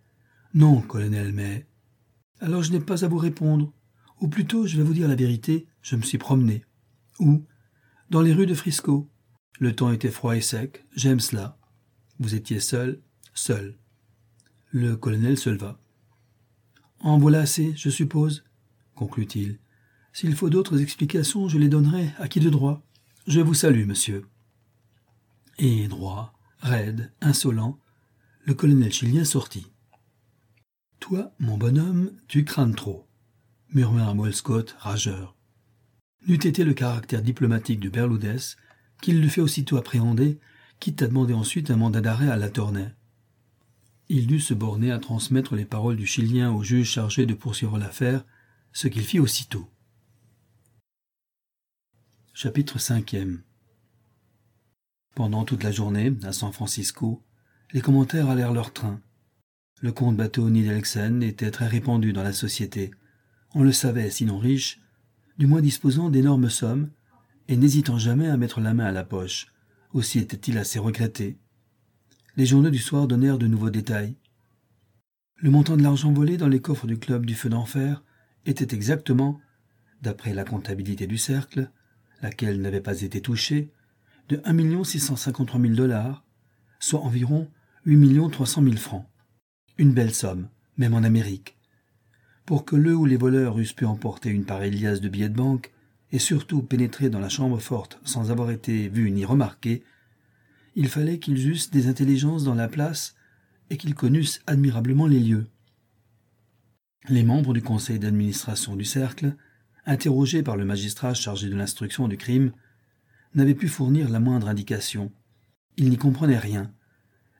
Non, colonel, mais. Alors je n'ai pas à vous répondre. Ou plutôt, je vais vous dire la vérité, je me suis promené. Où Dans les rues de Frisco. Le temps était froid et sec, j'aime cela. Vous étiez seul seul. Le colonel se leva. En voilà assez, je suppose, conclut-il. S'il faut d'autres explications, je les donnerai à qui de droit. Je vous salue, monsieur. Et droit, raide, insolent, le colonel chilien sortit. Toi, mon bonhomme, tu crains trop, murmura Scott, rageur. N'eût été le caractère diplomatique de Berloudès qu'il le fait aussitôt appréhender, quitte à demander ensuite un mandat d'arrêt à la Tournai. Il dut se borner à transmettre les paroles du Chilien au juge chargé de poursuivre l'affaire, ce qu'il fit aussitôt. Chapitre 5 Pendant toute la journée, à San Francisco, les commentaires allèrent leur train. Le comte Bateoni d'Elxen était très répandu dans la société. On le savait, sinon riche, du moins disposant d'énormes sommes, et n'hésitant jamais à mettre la main à la poche. Aussi était-il assez regretté les journaux du soir donnèrent de nouveaux détails. Le montant de l'argent volé dans les coffres du club du feu d'enfer était exactement, d'après la comptabilité du cercle, laquelle n'avait pas été touchée, de 1 653 000 dollars, soit environ 8 300 000 francs. Une belle somme, même en Amérique. Pour que le ou les voleurs eussent pu emporter une pareille liasse de billets de banque, et surtout pénétrer dans la chambre forte sans avoir été vus ni remarqués, il fallait qu'ils eussent des intelligences dans la place et qu'ils connussent admirablement les lieux. Les membres du conseil d'administration du cercle, interrogés par le magistrat chargé de l'instruction du crime, n'avaient pu fournir la moindre indication. Ils n'y comprenaient rien.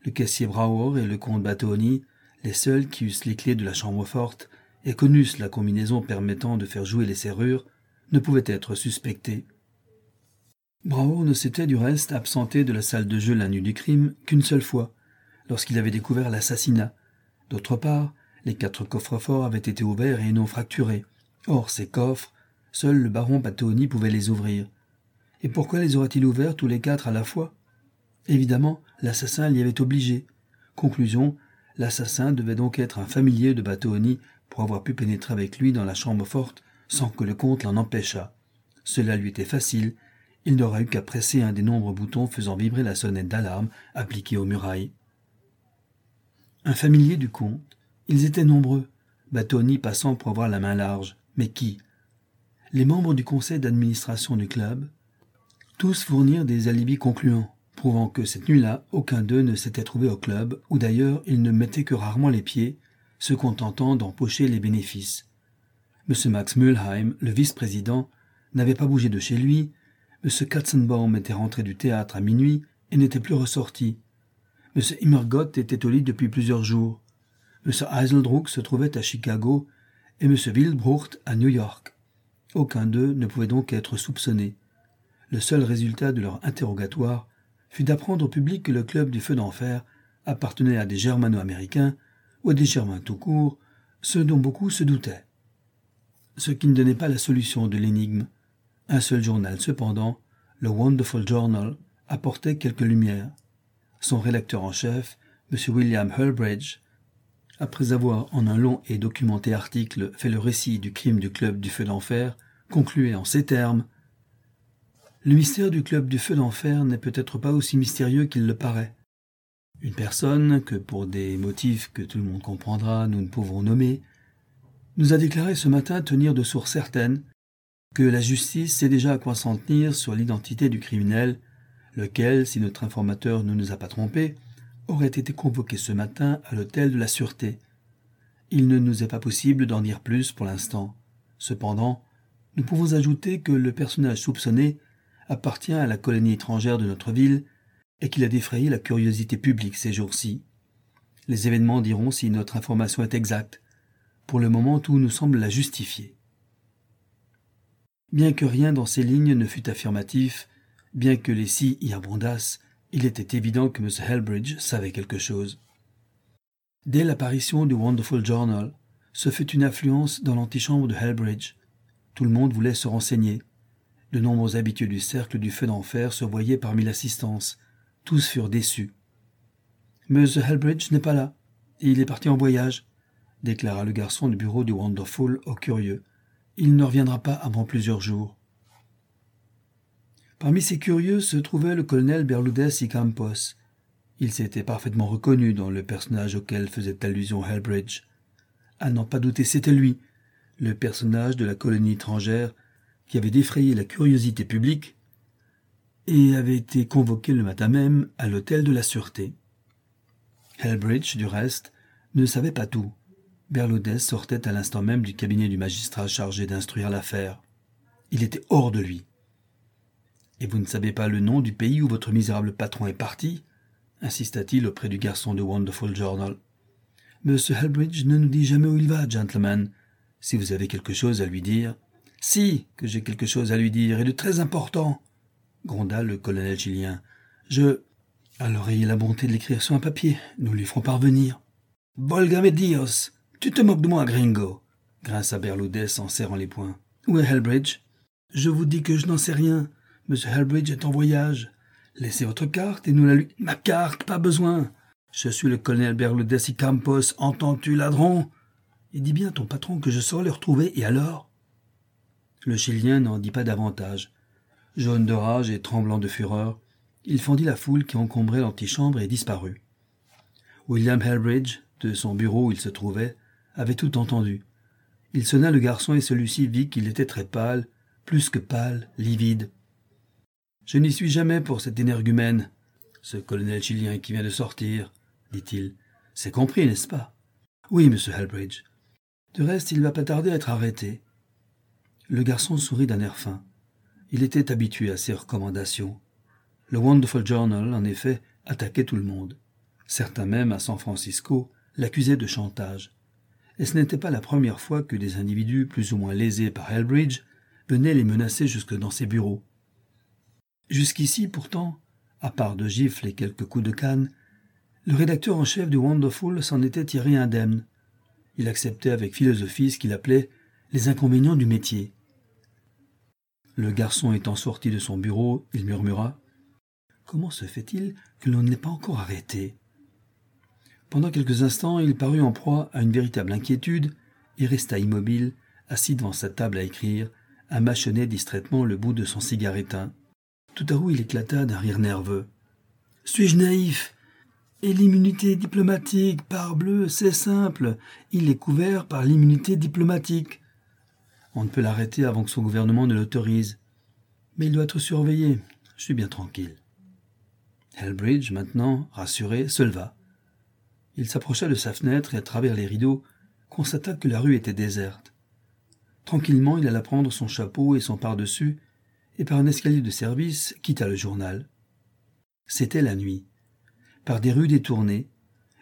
Le caissier Brauer et le comte Battoni, les seuls qui eussent les clés de la chambre forte et connussent la combinaison permettant de faire jouer les serrures, ne pouvaient être suspectés. Bravo ne s'était du reste absenté de la salle de jeu la nuit du crime qu'une seule fois, lorsqu'il avait découvert l'assassinat. D'autre part, les quatre coffres-forts avaient été ouverts et non fracturés. Or, ces coffres, seul le baron Patoni pouvait les ouvrir. Et pourquoi les aurait-il ouverts tous les quatre à la fois? Évidemment, l'assassin l'y avait obligé. Conclusion, l'assassin devait donc être un familier de Battoni pour avoir pu pénétrer avec lui dans la chambre forte sans que le comte l'en empêchât. Cela lui était facile, il n'aura eu qu'à presser un des nombreux boutons faisant vibrer la sonnette d'alarme appliquée aux murailles. Un familier du comte. Ils étaient nombreux, Batoni passant pour avoir la main large. Mais qui? Les membres du conseil d'administration du club, Tous fournirent des alibis concluants, prouvant que cette nuit-là, aucun d'eux ne s'était trouvé au club, où d'ailleurs ils ne mettaient que rarement les pieds, se contentant d'empocher les bénéfices. M. Max Mühlheim, le vice-président, n'avait pas bougé de chez lui, M. Katzenbaum était rentré du théâtre à minuit et n'était plus ressorti. M. Immergott était au lit depuis plusieurs jours. M. Eiseldruck se trouvait à Chicago et M. Wildbrucht à New York. Aucun d'eux ne pouvait donc être soupçonné. Le seul résultat de leur interrogatoire fut d'apprendre au public que le club du feu d'enfer appartenait à des germano-américains ou à des germains tout court, ce dont beaucoup se doutaient. Ce qui ne donnait pas la solution de l'énigme. Un seul journal, cependant, le Wonderful Journal, apportait quelques lumières. Son rédacteur en chef, M. William Hullbridge, après avoir en un long et documenté article fait le récit du crime du club du feu d'enfer, concluait en ces termes Le mystère du club du feu d'enfer n'est peut-être pas aussi mystérieux qu'il le paraît. Une personne que, pour des motifs que tout le monde comprendra, nous ne pouvons nommer, nous a déclaré ce matin tenir de sources certaines que la justice sait déjà à quoi s'en tenir sur l'identité du criminel, lequel, si notre informateur ne nous a pas trompés, aurait été convoqué ce matin à l'hôtel de la Sûreté. Il ne nous est pas possible d'en dire plus pour l'instant. Cependant, nous pouvons ajouter que le personnage soupçonné appartient à la colonie étrangère de notre ville et qu'il a défrayé la curiosité publique ces jours-ci. Les événements diront si notre information est exacte. Pour le moment, tout nous semble la justifier. Bien que rien dans ces lignes ne fût affirmatif, bien que les si y abondassent, il était évident que M. Helbridge savait quelque chose. Dès l'apparition du Wonderful Journal, ce fut une affluence dans l'antichambre de Helbridge. Tout le monde voulait se renseigner. De nombreux habitués du cercle du feu d'enfer se voyaient parmi l'assistance. Tous furent déçus. M. Helbridge n'est pas là, il est parti en voyage, déclara le garçon du bureau du Wonderful au curieux. Il ne reviendra pas avant plusieurs jours. Parmi ces curieux se trouvait le colonel Berludez y Campos. Il s'était parfaitement reconnu dans le personnage auquel faisait allusion Helbridge. À n'en pas douter, c'était lui, le personnage de la colonie étrangère qui avait défrayé la curiosité publique et avait été convoqué le matin même à l'hôtel de la Sûreté. Helbridge, du reste, ne savait pas tout. Berludez sortait à l'instant même du cabinet du magistrat chargé d'instruire l'affaire. Il était hors de lui. Et vous ne savez pas le nom du pays où votre misérable patron est parti? insista-t-il auprès du garçon de Wonderful Journal. Monsieur Helbridge ne nous dit jamais où il va, gentlemen. Si vous avez quelque chose à lui dire. Si, que j'ai quelque chose à lui dire, et de très important, gronda le colonel chilien. Je. Alors ayez la bonté de l'écrire sur un papier, nous lui ferons parvenir. Bolgame Dios tu te moques de moi, gringo grinça Berludez en serrant les poings. Où est Helbridge Je vous dis que je n'en sais rien. Monsieur Helbridge est en voyage. Laissez votre carte et nous la lui. Ma carte, pas besoin. Je suis le colonel Berludez y Campos, entends-tu, ladron? Et dis bien ton patron que je saurai le retrouver, et alors? Le Chilien n'en dit pas davantage. Jaune de rage et tremblant de fureur, il fendit la foule qui encombrait l'antichambre et disparut. William Helbridge, de son bureau où il se trouvait, avait tout entendu. Il sonna le garçon et celui-ci vit qu'il était très pâle, plus que pâle, livide. Je n'y suis jamais pour cet énergumène, ce colonel chilien qui vient de sortir, dit-il. C'est compris, n'est-ce pas? Oui, monsieur Helbridge. De reste, il va pas tarder à être arrêté. Le garçon sourit d'un air fin. Il était habitué à ces recommandations. Le Wonderful Journal, en effet, attaquait tout le monde. Certains même, à San Francisco, l'accusaient de chantage et ce n'était pas la première fois que des individus plus ou moins lésés par Helbridge venaient les menacer jusque dans ses bureaux. Jusqu'ici, pourtant, à part de gifles et quelques coups de canne, le rédacteur en chef du Wonderful s'en était tiré indemne. Il acceptait avec philosophie ce qu'il appelait les inconvénients du métier. Le garçon étant sorti de son bureau, il murmura Comment se fait-il que l'on n'ait pas encore arrêté? Pendant quelques instants, il parut en proie à une véritable inquiétude et resta immobile, assis devant sa table à écrire, à mâchonner distraitement le bout de son cigare éteint. Tout à coup, il éclata d'un rire nerveux. Suis-je naïf? Et l'immunité diplomatique, parbleu, c'est simple. Il est couvert par l'immunité diplomatique. On ne peut l'arrêter avant que son gouvernement ne l'autorise. Mais il doit être surveillé. je suis bien tranquille. Hellbridge, maintenant, rassuré, se leva. Il s'approcha de sa fenêtre et à travers les rideaux constata que la rue était déserte. Tranquillement, il alla prendre son chapeau et son pardessus et par un escalier de service quitta le journal. C'était la nuit. Par des rues détournées,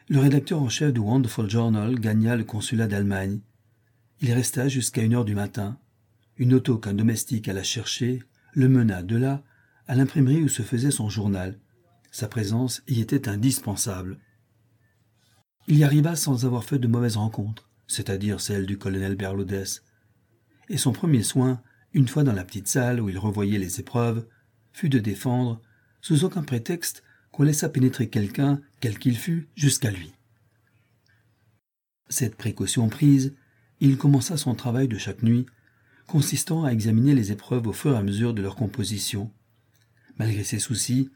le rédacteur en chef du Wonderful Journal gagna le consulat d'Allemagne. Il resta jusqu'à une heure du matin. Une auto qu'un domestique alla chercher le mena de là à l'imprimerie où se faisait son journal. Sa présence y était indispensable. Il y arriva sans avoir fait de mauvaises rencontres, c'est-à-dire celle du colonel Berlodès. Et son premier soin, une fois dans la petite salle où il revoyait les épreuves, fut de défendre, sous aucun prétexte, qu'on laissa pénétrer quelqu'un, quel qu'il fût, jusqu'à lui. Cette précaution prise, il commença son travail de chaque nuit, consistant à examiner les épreuves au fur et à mesure de leur composition. Malgré ses soucis,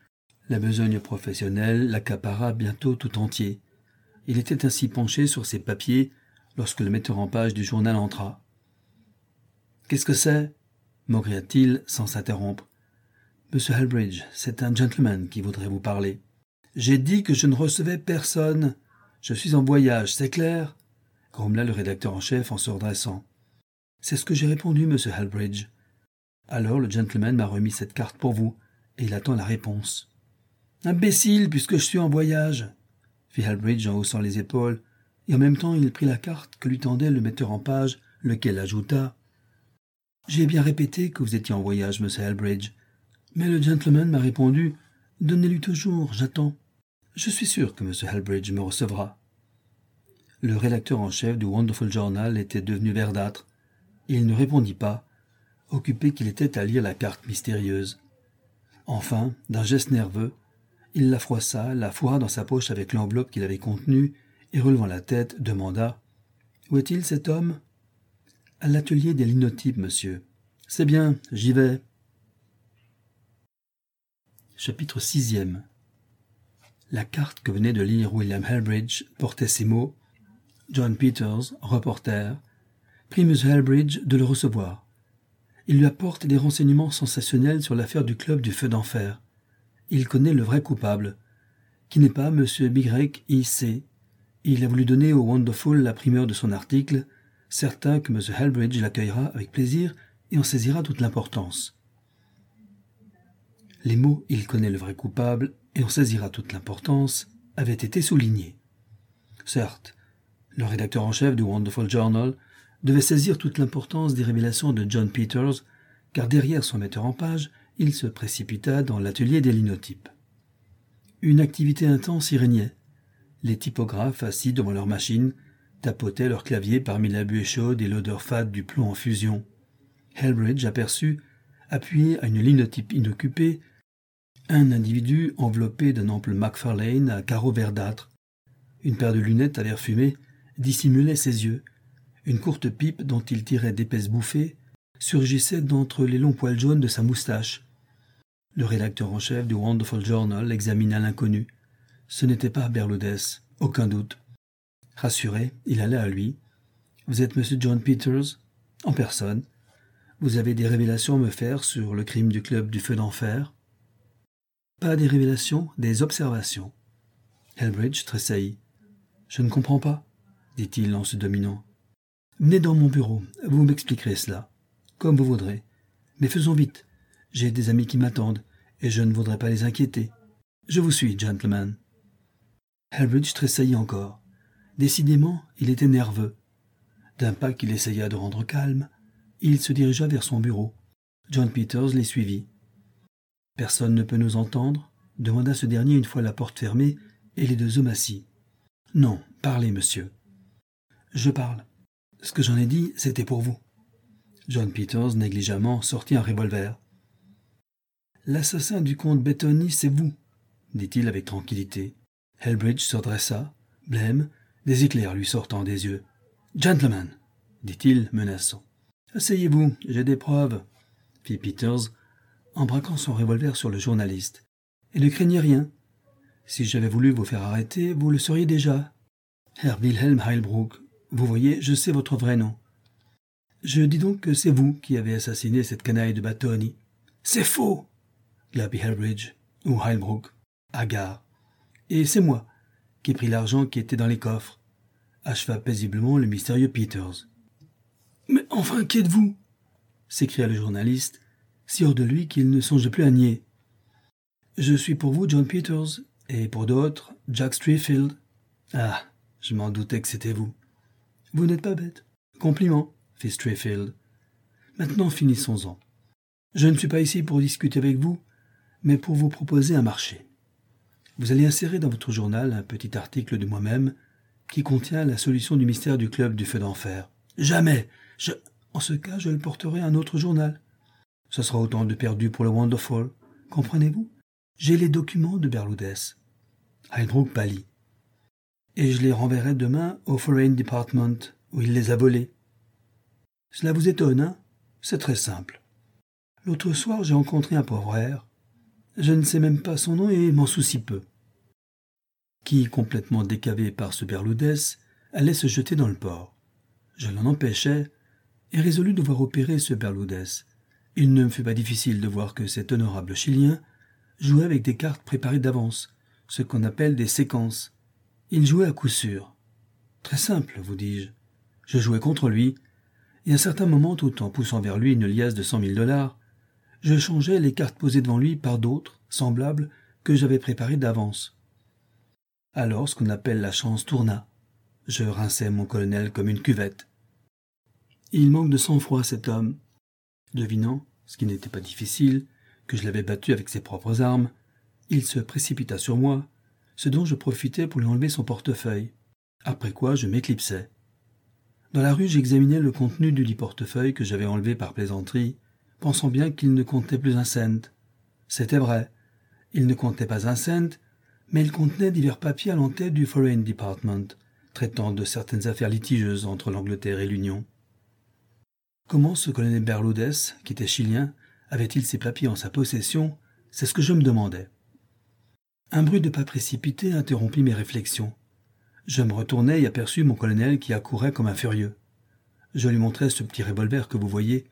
la besogne professionnelle l'accapara bientôt tout entier. Il était ainsi penché sur ses papiers lorsque le metteur en page du journal entra. Qu'est-ce que c'est? maugria-t-il sans s'interrompre. Monsieur Halbridge, c'est un gentleman qui voudrait vous parler. J'ai dit que je ne recevais personne. Je suis en voyage, c'est clair? Grommela le rédacteur en chef en se redressant. C'est ce que j'ai répondu, monsieur Halbridge. Alors le gentleman m'a remis cette carte pour vous, et il attend la réponse. Imbécile, puisque je suis en voyage fit Halbridge en haussant les épaules, et en même temps il prit la carte que lui tendait le metteur en page, lequel ajouta J'ai bien répété que vous étiez en voyage, monsieur Halbridge. Mais le gentleman m'a répondu Donnez-lui toujours, j'attends. Je suis sûr que monsieur Halbridge me recevra. Le rédacteur en chef du Wonderful Journal était devenu verdâtre. Il ne répondit pas, occupé qu'il était à lire la carte mystérieuse. Enfin, d'un geste nerveux, il la froissa, la fourra dans sa poche avec l'enveloppe qu'il avait contenue, et relevant la tête, demanda Où est-il cet homme À l'atelier des linotypes, monsieur. C'est bien, j'y vais. Chapitre sixième La carte que venait de lire William Helbridge portait ces mots John Peters, reporter, prie M. Helbridge de le recevoir. Il lui apporte des renseignements sensationnels sur l'affaire du club du feu d'enfer il connaît le vrai coupable, qui n'est pas M. Y.I.C. Il a voulu donner au Wonderful la primeur de son article, certain que M. Halbridge l'accueillera avec plaisir et en saisira toute l'importance. Les mots Il connaît le vrai coupable et en saisira toute l'importance avaient été soulignés. Certes, le rédacteur en chef du Wonderful Journal devait saisir toute l'importance des révélations de John Peters, car derrière son metteur en page, il se précipita dans l'atelier des linotypes. Une activité intense y régnait. Les typographes, assis devant leur machine, tapotaient leur clavier parmi la buée chaude et l'odeur fade du plomb en fusion. Helbridge aperçut, appuyé à une linotype inoccupée, un individu enveloppé d'un ample Macfarlane à carreaux verdâtres. Une paire de lunettes à l'air fumé dissimulait ses yeux. Une courte pipe dont il tirait d'épaisses bouffées surgissait d'entre les longs poils jaunes de sa moustache. Le rédacteur en chef du Wonderful Journal examina l'inconnu. Ce n'était pas Berludès, aucun doute. Rassuré, il alla à lui. Vous êtes Monsieur John Peters? En personne. Vous avez des révélations à me faire sur le crime du club du feu d'enfer? Pas des révélations, des observations. Helbridge tressaillit. Je ne comprends pas, dit-il en se dominant. Venez dans mon bureau, vous m'expliquerez cela. Comme vous voudrez. Mais faisons vite. J'ai des amis qui m'attendent, et je ne voudrais pas les inquiéter. Je vous suis, gentleman. Helbridge tressaillit encore. Décidément, il était nerveux. D'un pas qu'il essaya de rendre calme, il se dirigea vers son bureau. John Peters les suivit. Personne ne peut nous entendre demanda ce dernier une fois la porte fermée et les deux hommes assis. Non, parlez, monsieur. Je parle. Ce que j'en ai dit, c'était pour vous. John Peters négligemment sortit un revolver. L'assassin du comte Bettoni, c'est vous, dit-il avec tranquillité. Helbridge se dressa, blême, des éclairs lui sortant des yeux. Gentlemen, dit-il, menaçant. Asseyez-vous, j'ai des preuves, fit Peters, en braquant son revolver sur le journaliste. Et ne craignez rien. Si j'avais voulu vous faire arrêter, vous le sauriez déjà. Herr Wilhelm Heilbrook, vous voyez, je sais votre vrai nom. Je dis donc que c'est vous qui avez assassiné cette canaille de Battoni. C'est faux Glaby Helbridge ou Heilbrook, Agar. Et c'est moi qui ai pris l'argent qui était dans les coffres, acheva paisiblement le mystérieux Peters. Mais enfin, qui êtes-vous? s'écria le journaliste, si hors de lui qu'il ne songeait plus à nier. Je suis pour vous John Peters, et pour d'autres Jack Strefield. Ah, je m'en doutais que c'était vous. Vous n'êtes pas bête. Compliment, fit Strefield. Maintenant finissons-en. Je ne suis pas ici pour discuter avec vous, mais pour vous proposer un marché. Vous allez insérer dans votre journal un petit article de moi-même qui contient la solution du mystère du club du feu d'enfer. Jamais. Je. En ce cas, je le porterai à un autre journal. Ce sera autant de perdu pour le Wonderful. Comprenez-vous? J'ai les documents de Berloudès. Pâlit. Et je les renverrai demain au Foreign Department, où il les a volés. Cela vous étonne, hein? C'est très simple. L'autre soir, j'ai rencontré un pauvre air. Je ne sais même pas son nom et m'en soucie peu. Qui, complètement décavé par ce Berloudès, allait se jeter dans le port. Je l'en empêchai et résolus de voir opérer ce Berloudès. Il ne me fut pas difficile de voir que cet honorable Chilien jouait avec des cartes préparées d'avance, ce qu'on appelle des séquences. Il jouait à coup sûr. Très simple, vous dis-je. Je jouais contre lui, et à un certain moment, tout en poussant vers lui une liasse de cent mille dollars, je changeais les cartes posées devant lui par d'autres, semblables, que j'avais préparées d'avance. Alors ce qu'on appelle la chance tourna. Je rinçai mon colonel comme une cuvette. Il manque de sang-froid, cet homme. Devinant, ce qui n'était pas difficile, que je l'avais battu avec ses propres armes, il se précipita sur moi, ce dont je profitais pour lui enlever son portefeuille, après quoi je m'éclipsai. Dans la rue, j'examinais le contenu du dit portefeuille que j'avais enlevé par plaisanterie, pensant bien qu'il ne comptait plus un cent. C'était vrai. Il ne comptait pas un cent, mais il contenait divers papiers à l'entête du Foreign Department, traitant de certaines affaires litigieuses entre l'Angleterre et l'Union. Comment ce colonel Berloudès, qui était chilien, avait-il ces papiers en sa possession? C'est ce que je me demandais. Un bruit de pas précipité interrompit mes réflexions. Je me retournai et aperçus mon colonel qui accourait comme un furieux. Je lui montrai ce petit revolver que vous voyez,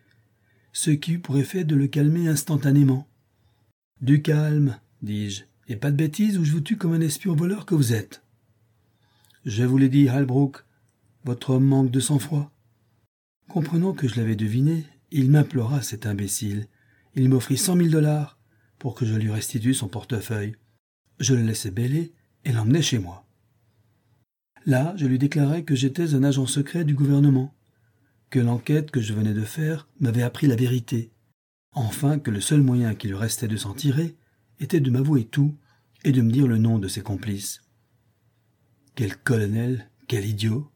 ce qui eut pour effet de le calmer instantanément. Du calme, dis-je, et pas de bêtises ou je vous tue comme un espion voleur que vous êtes. Je vous l'ai dit, Halbrook, votre homme manque de sang-froid. Comprenant que je l'avais deviné, il m'implora, cet imbécile. Il m'offrit cent mille dollars pour que je lui restitue son portefeuille. Je le laissai bêler et l'emmenai chez moi. Là, je lui déclarai que j'étais un agent secret du gouvernement, que l'enquête que je venais de faire m'avait appris la vérité, enfin que le seul moyen qui lui restait de s'en tirer était de m'avouer tout et de me dire le nom de ses complices. Quel colonel, quel idiot.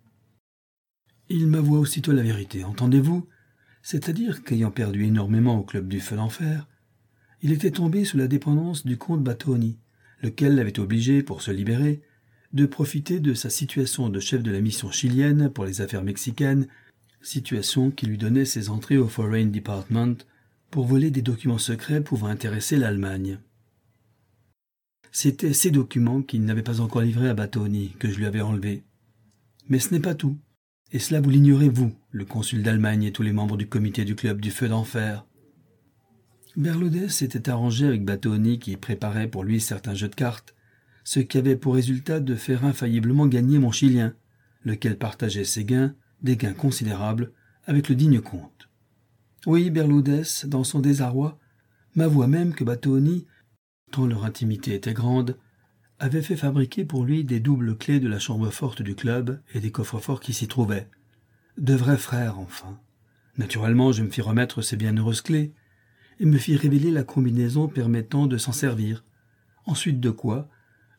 Il m'avoua aussitôt la vérité, entendez-vous? C'est-à-dire qu'ayant perdu énormément au club du feu d'enfer, il était tombé sous la dépendance du comte Batoni, lequel l'avait obligé, pour se libérer, de profiter de sa situation de chef de la mission chilienne pour les affaires mexicaines, situation qui lui donnait ses entrées au Foreign Department pour voler des documents secrets pouvant intéresser l'Allemagne. C'était ces documents qu'il n'avait pas encore livrés à Batoni que je lui avais enlevés. Mais ce n'est pas tout. Et cela vous l'ignorez, vous, le consul d'Allemagne et tous les membres du comité du club du feu d'enfer. Berlodès s'était arrangé avec Batoni qui préparait pour lui certains jeux de cartes, ce qui avait pour résultat de faire infailliblement gagner mon Chilien, lequel partageait ses gains, des gains considérables, avec le digne comte. Oui, Berludès, dans son désarroi, m'avoua même que Batoni tant leur intimité était grande, avait fait fabriquer pour lui des doubles clés de la chambre forte du club et des coffres forts qui s'y trouvaient. De vrais frères, enfin. Naturellement, je me fis remettre ces bienheureuses clés, et me fis révéler la combinaison permettant de s'en servir. Ensuite de quoi,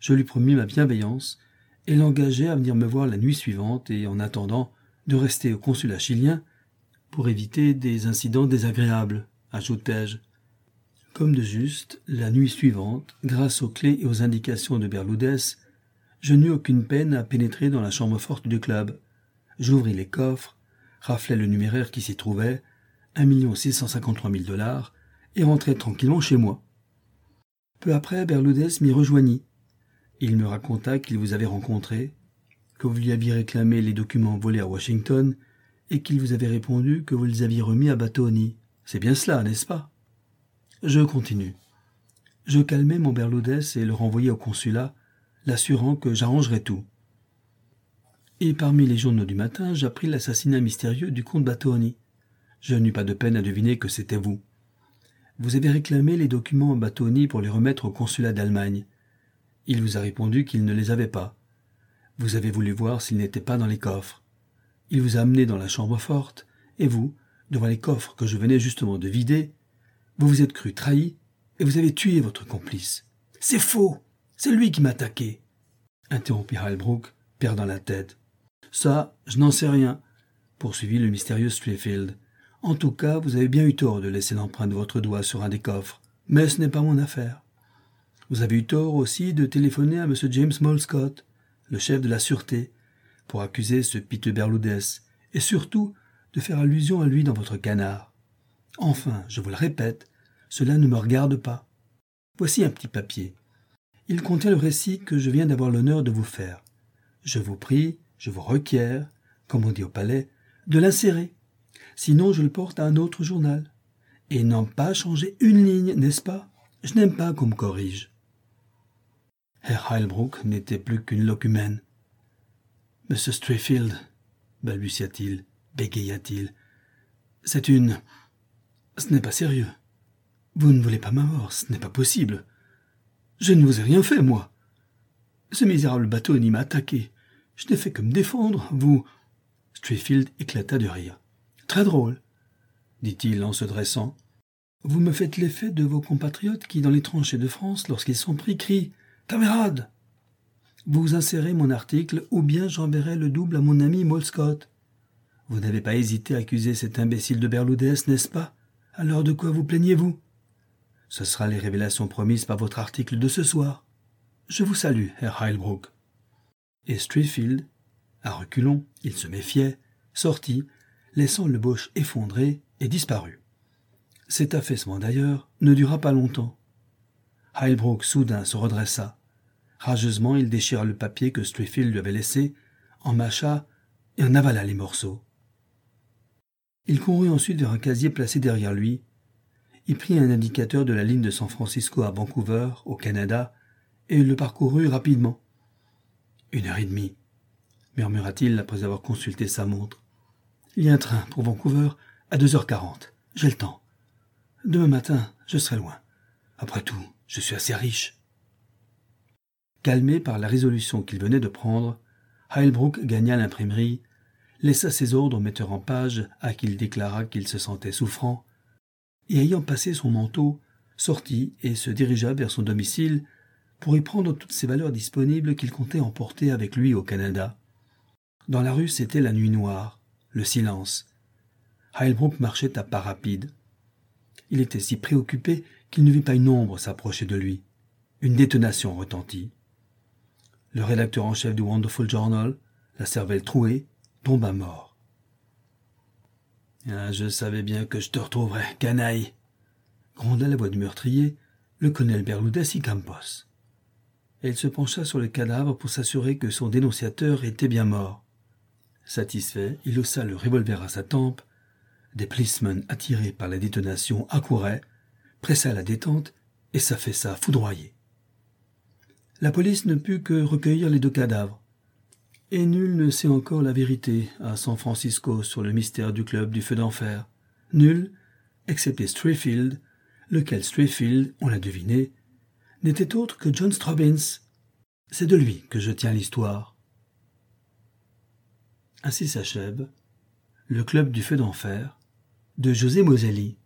je lui promis ma bienveillance, et l'engageai à venir me voir la nuit suivante, et en attendant, de rester au consulat chilien, pour éviter des incidents désagréables, ajoutai-je, comme de juste, la nuit suivante, grâce aux clés et aux indications de Berloudès, je n'eus aucune peine à pénétrer dans la chambre forte du club. J'ouvris les coffres, raflai le numéraire qui s'y trouvait, un million six cent cinquante-trois mille dollars, et rentrai tranquillement chez moi. Peu après, Berloudès m'y rejoignit. Il me raconta qu'il vous avait rencontré, que vous lui aviez réclamé les documents volés à Washington, et qu'il vous avait répondu que vous les aviez remis à Batoni. C'est bien cela, n'est-ce pas? Je continue. je calmai mon Berloudès et le renvoyai au consulat, l'assurant que j'arrangerais tout. Et parmi les journaux du matin, j'appris l'assassinat mystérieux du comte Battoni. Je n'eus pas de peine à deviner que c'était vous. Vous avez réclamé les documents à Battoni pour les remettre au consulat d'Allemagne. Il vous a répondu qu'il ne les avait pas. Vous avez voulu voir s'ils n'étaient pas dans les coffres. Il vous a amené dans la chambre forte, et vous, devant les coffres que je venais justement de vider, vous vous êtes cru trahi, et vous avez tué votre complice. C'est faux. C'est lui qui m'a attaqué. Interrompit Halbrook, perdant la tête. Ça, je n'en sais rien, poursuivit le mystérieux. En tout cas, vous avez bien eu tort de laisser l'empreinte de votre doigt sur un des coffres, mais ce n'est pas mon affaire. Vous avez eu tort aussi de téléphoner à M. James Molescott, le chef de la sûreté, pour accuser ce piteux Berloudès, et surtout de faire allusion à lui dans votre canard. Enfin, je vous le répète, cela ne me regarde pas. Voici un petit papier. Il contient le récit que je viens d'avoir l'honneur de vous faire. Je vous prie, je vous requiers, comme on dit au palais, de l'insérer sinon je le porte à un autre journal. Et n'en pas changer une ligne, n'est-ce pas? Je n'aime pas qu'on me corrige. Herr Heilbrook n'était plus qu'une locumène. Monsieur Strayfield, balbutia-t-il, bégaya-t-il, c'est une. Ce n'est pas sérieux. Vous ne voulez pas ma mort, ce n'est pas possible. Je ne vous ai rien fait, moi. Ce misérable bateau n'y m'a attaqué. Je n'ai fait que me défendre, vous. Strayfield éclata de rire. Très drôle, dit-il en se dressant. Vous me faites l'effet de vos compatriotes qui, dans les tranchées de France, lorsqu'ils sont pris, crient Camarades Vous insérez mon article, ou bien j'enverrai le double à mon ami Molescott. Vous n'avez pas hésité à accuser cet imbécile de Berloudès, n'est-ce pas? Alors de quoi vous plaignez-vous? Ce sera les révélations promises par votre article de ce soir. Je vous salue, Herr Heilbrook. Et Strefield, à reculons, il se méfiait, sortit laissant le Boche effondré et disparu. Cet affaissement d'ailleurs ne dura pas longtemps. Heilbrook soudain se redressa. Rageusement, il déchira le papier que Strayfield lui avait laissé, en mâcha et en avala les morceaux. Il courut ensuite vers un casier placé derrière lui. Il prit un indicateur de la ligne de San Francisco à Vancouver, au Canada, et le parcourut rapidement. Une heure et demie, murmura-t-il après avoir consulté sa montre. Il y a un train pour Vancouver à deux heures quarante. J'ai le temps. Demain matin, je serai loin. Après tout, je suis assez riche. Calmé par la résolution qu'il venait de prendre, Heilbrook gagna l'imprimerie, laissa ses ordres au metteur en page à qui il déclara qu'il se sentait souffrant, et ayant passé son manteau, sortit et se dirigea vers son domicile pour y prendre toutes ces valeurs disponibles qu'il comptait emporter avec lui au Canada. Dans la rue, c'était la nuit noire, le silence. Heilbrook marchait à pas rapides. Il était si préoccupé qu'il ne vit pas une ombre s'approcher de lui. Une détonation retentit. Le rédacteur en chef du Wonderful Journal, la cervelle trouée, tomba mort. Ah, je savais bien que je te retrouverais, canaille gronda la voix du meurtrier, le colonel Berloudès y Campos. Et il se pencha sur le cadavre pour s'assurer que son dénonciateur était bien mort. Satisfait, il haussa le revolver à sa tempe. Des policemen attirés par la détonation accouraient, pressa la détente et s'affaissa foudroyé. La police ne put que recueillir les deux cadavres. Et nul ne sait encore la vérité à San Francisco sur le mystère du club du feu d'enfer. Nul, excepté Strayfield, lequel Strayfield, on l'a deviné, n'était autre que John Straubins. C'est de lui que je tiens l'histoire. Ainsi s'achève Le Club du Feu d'Enfer de José Moselli.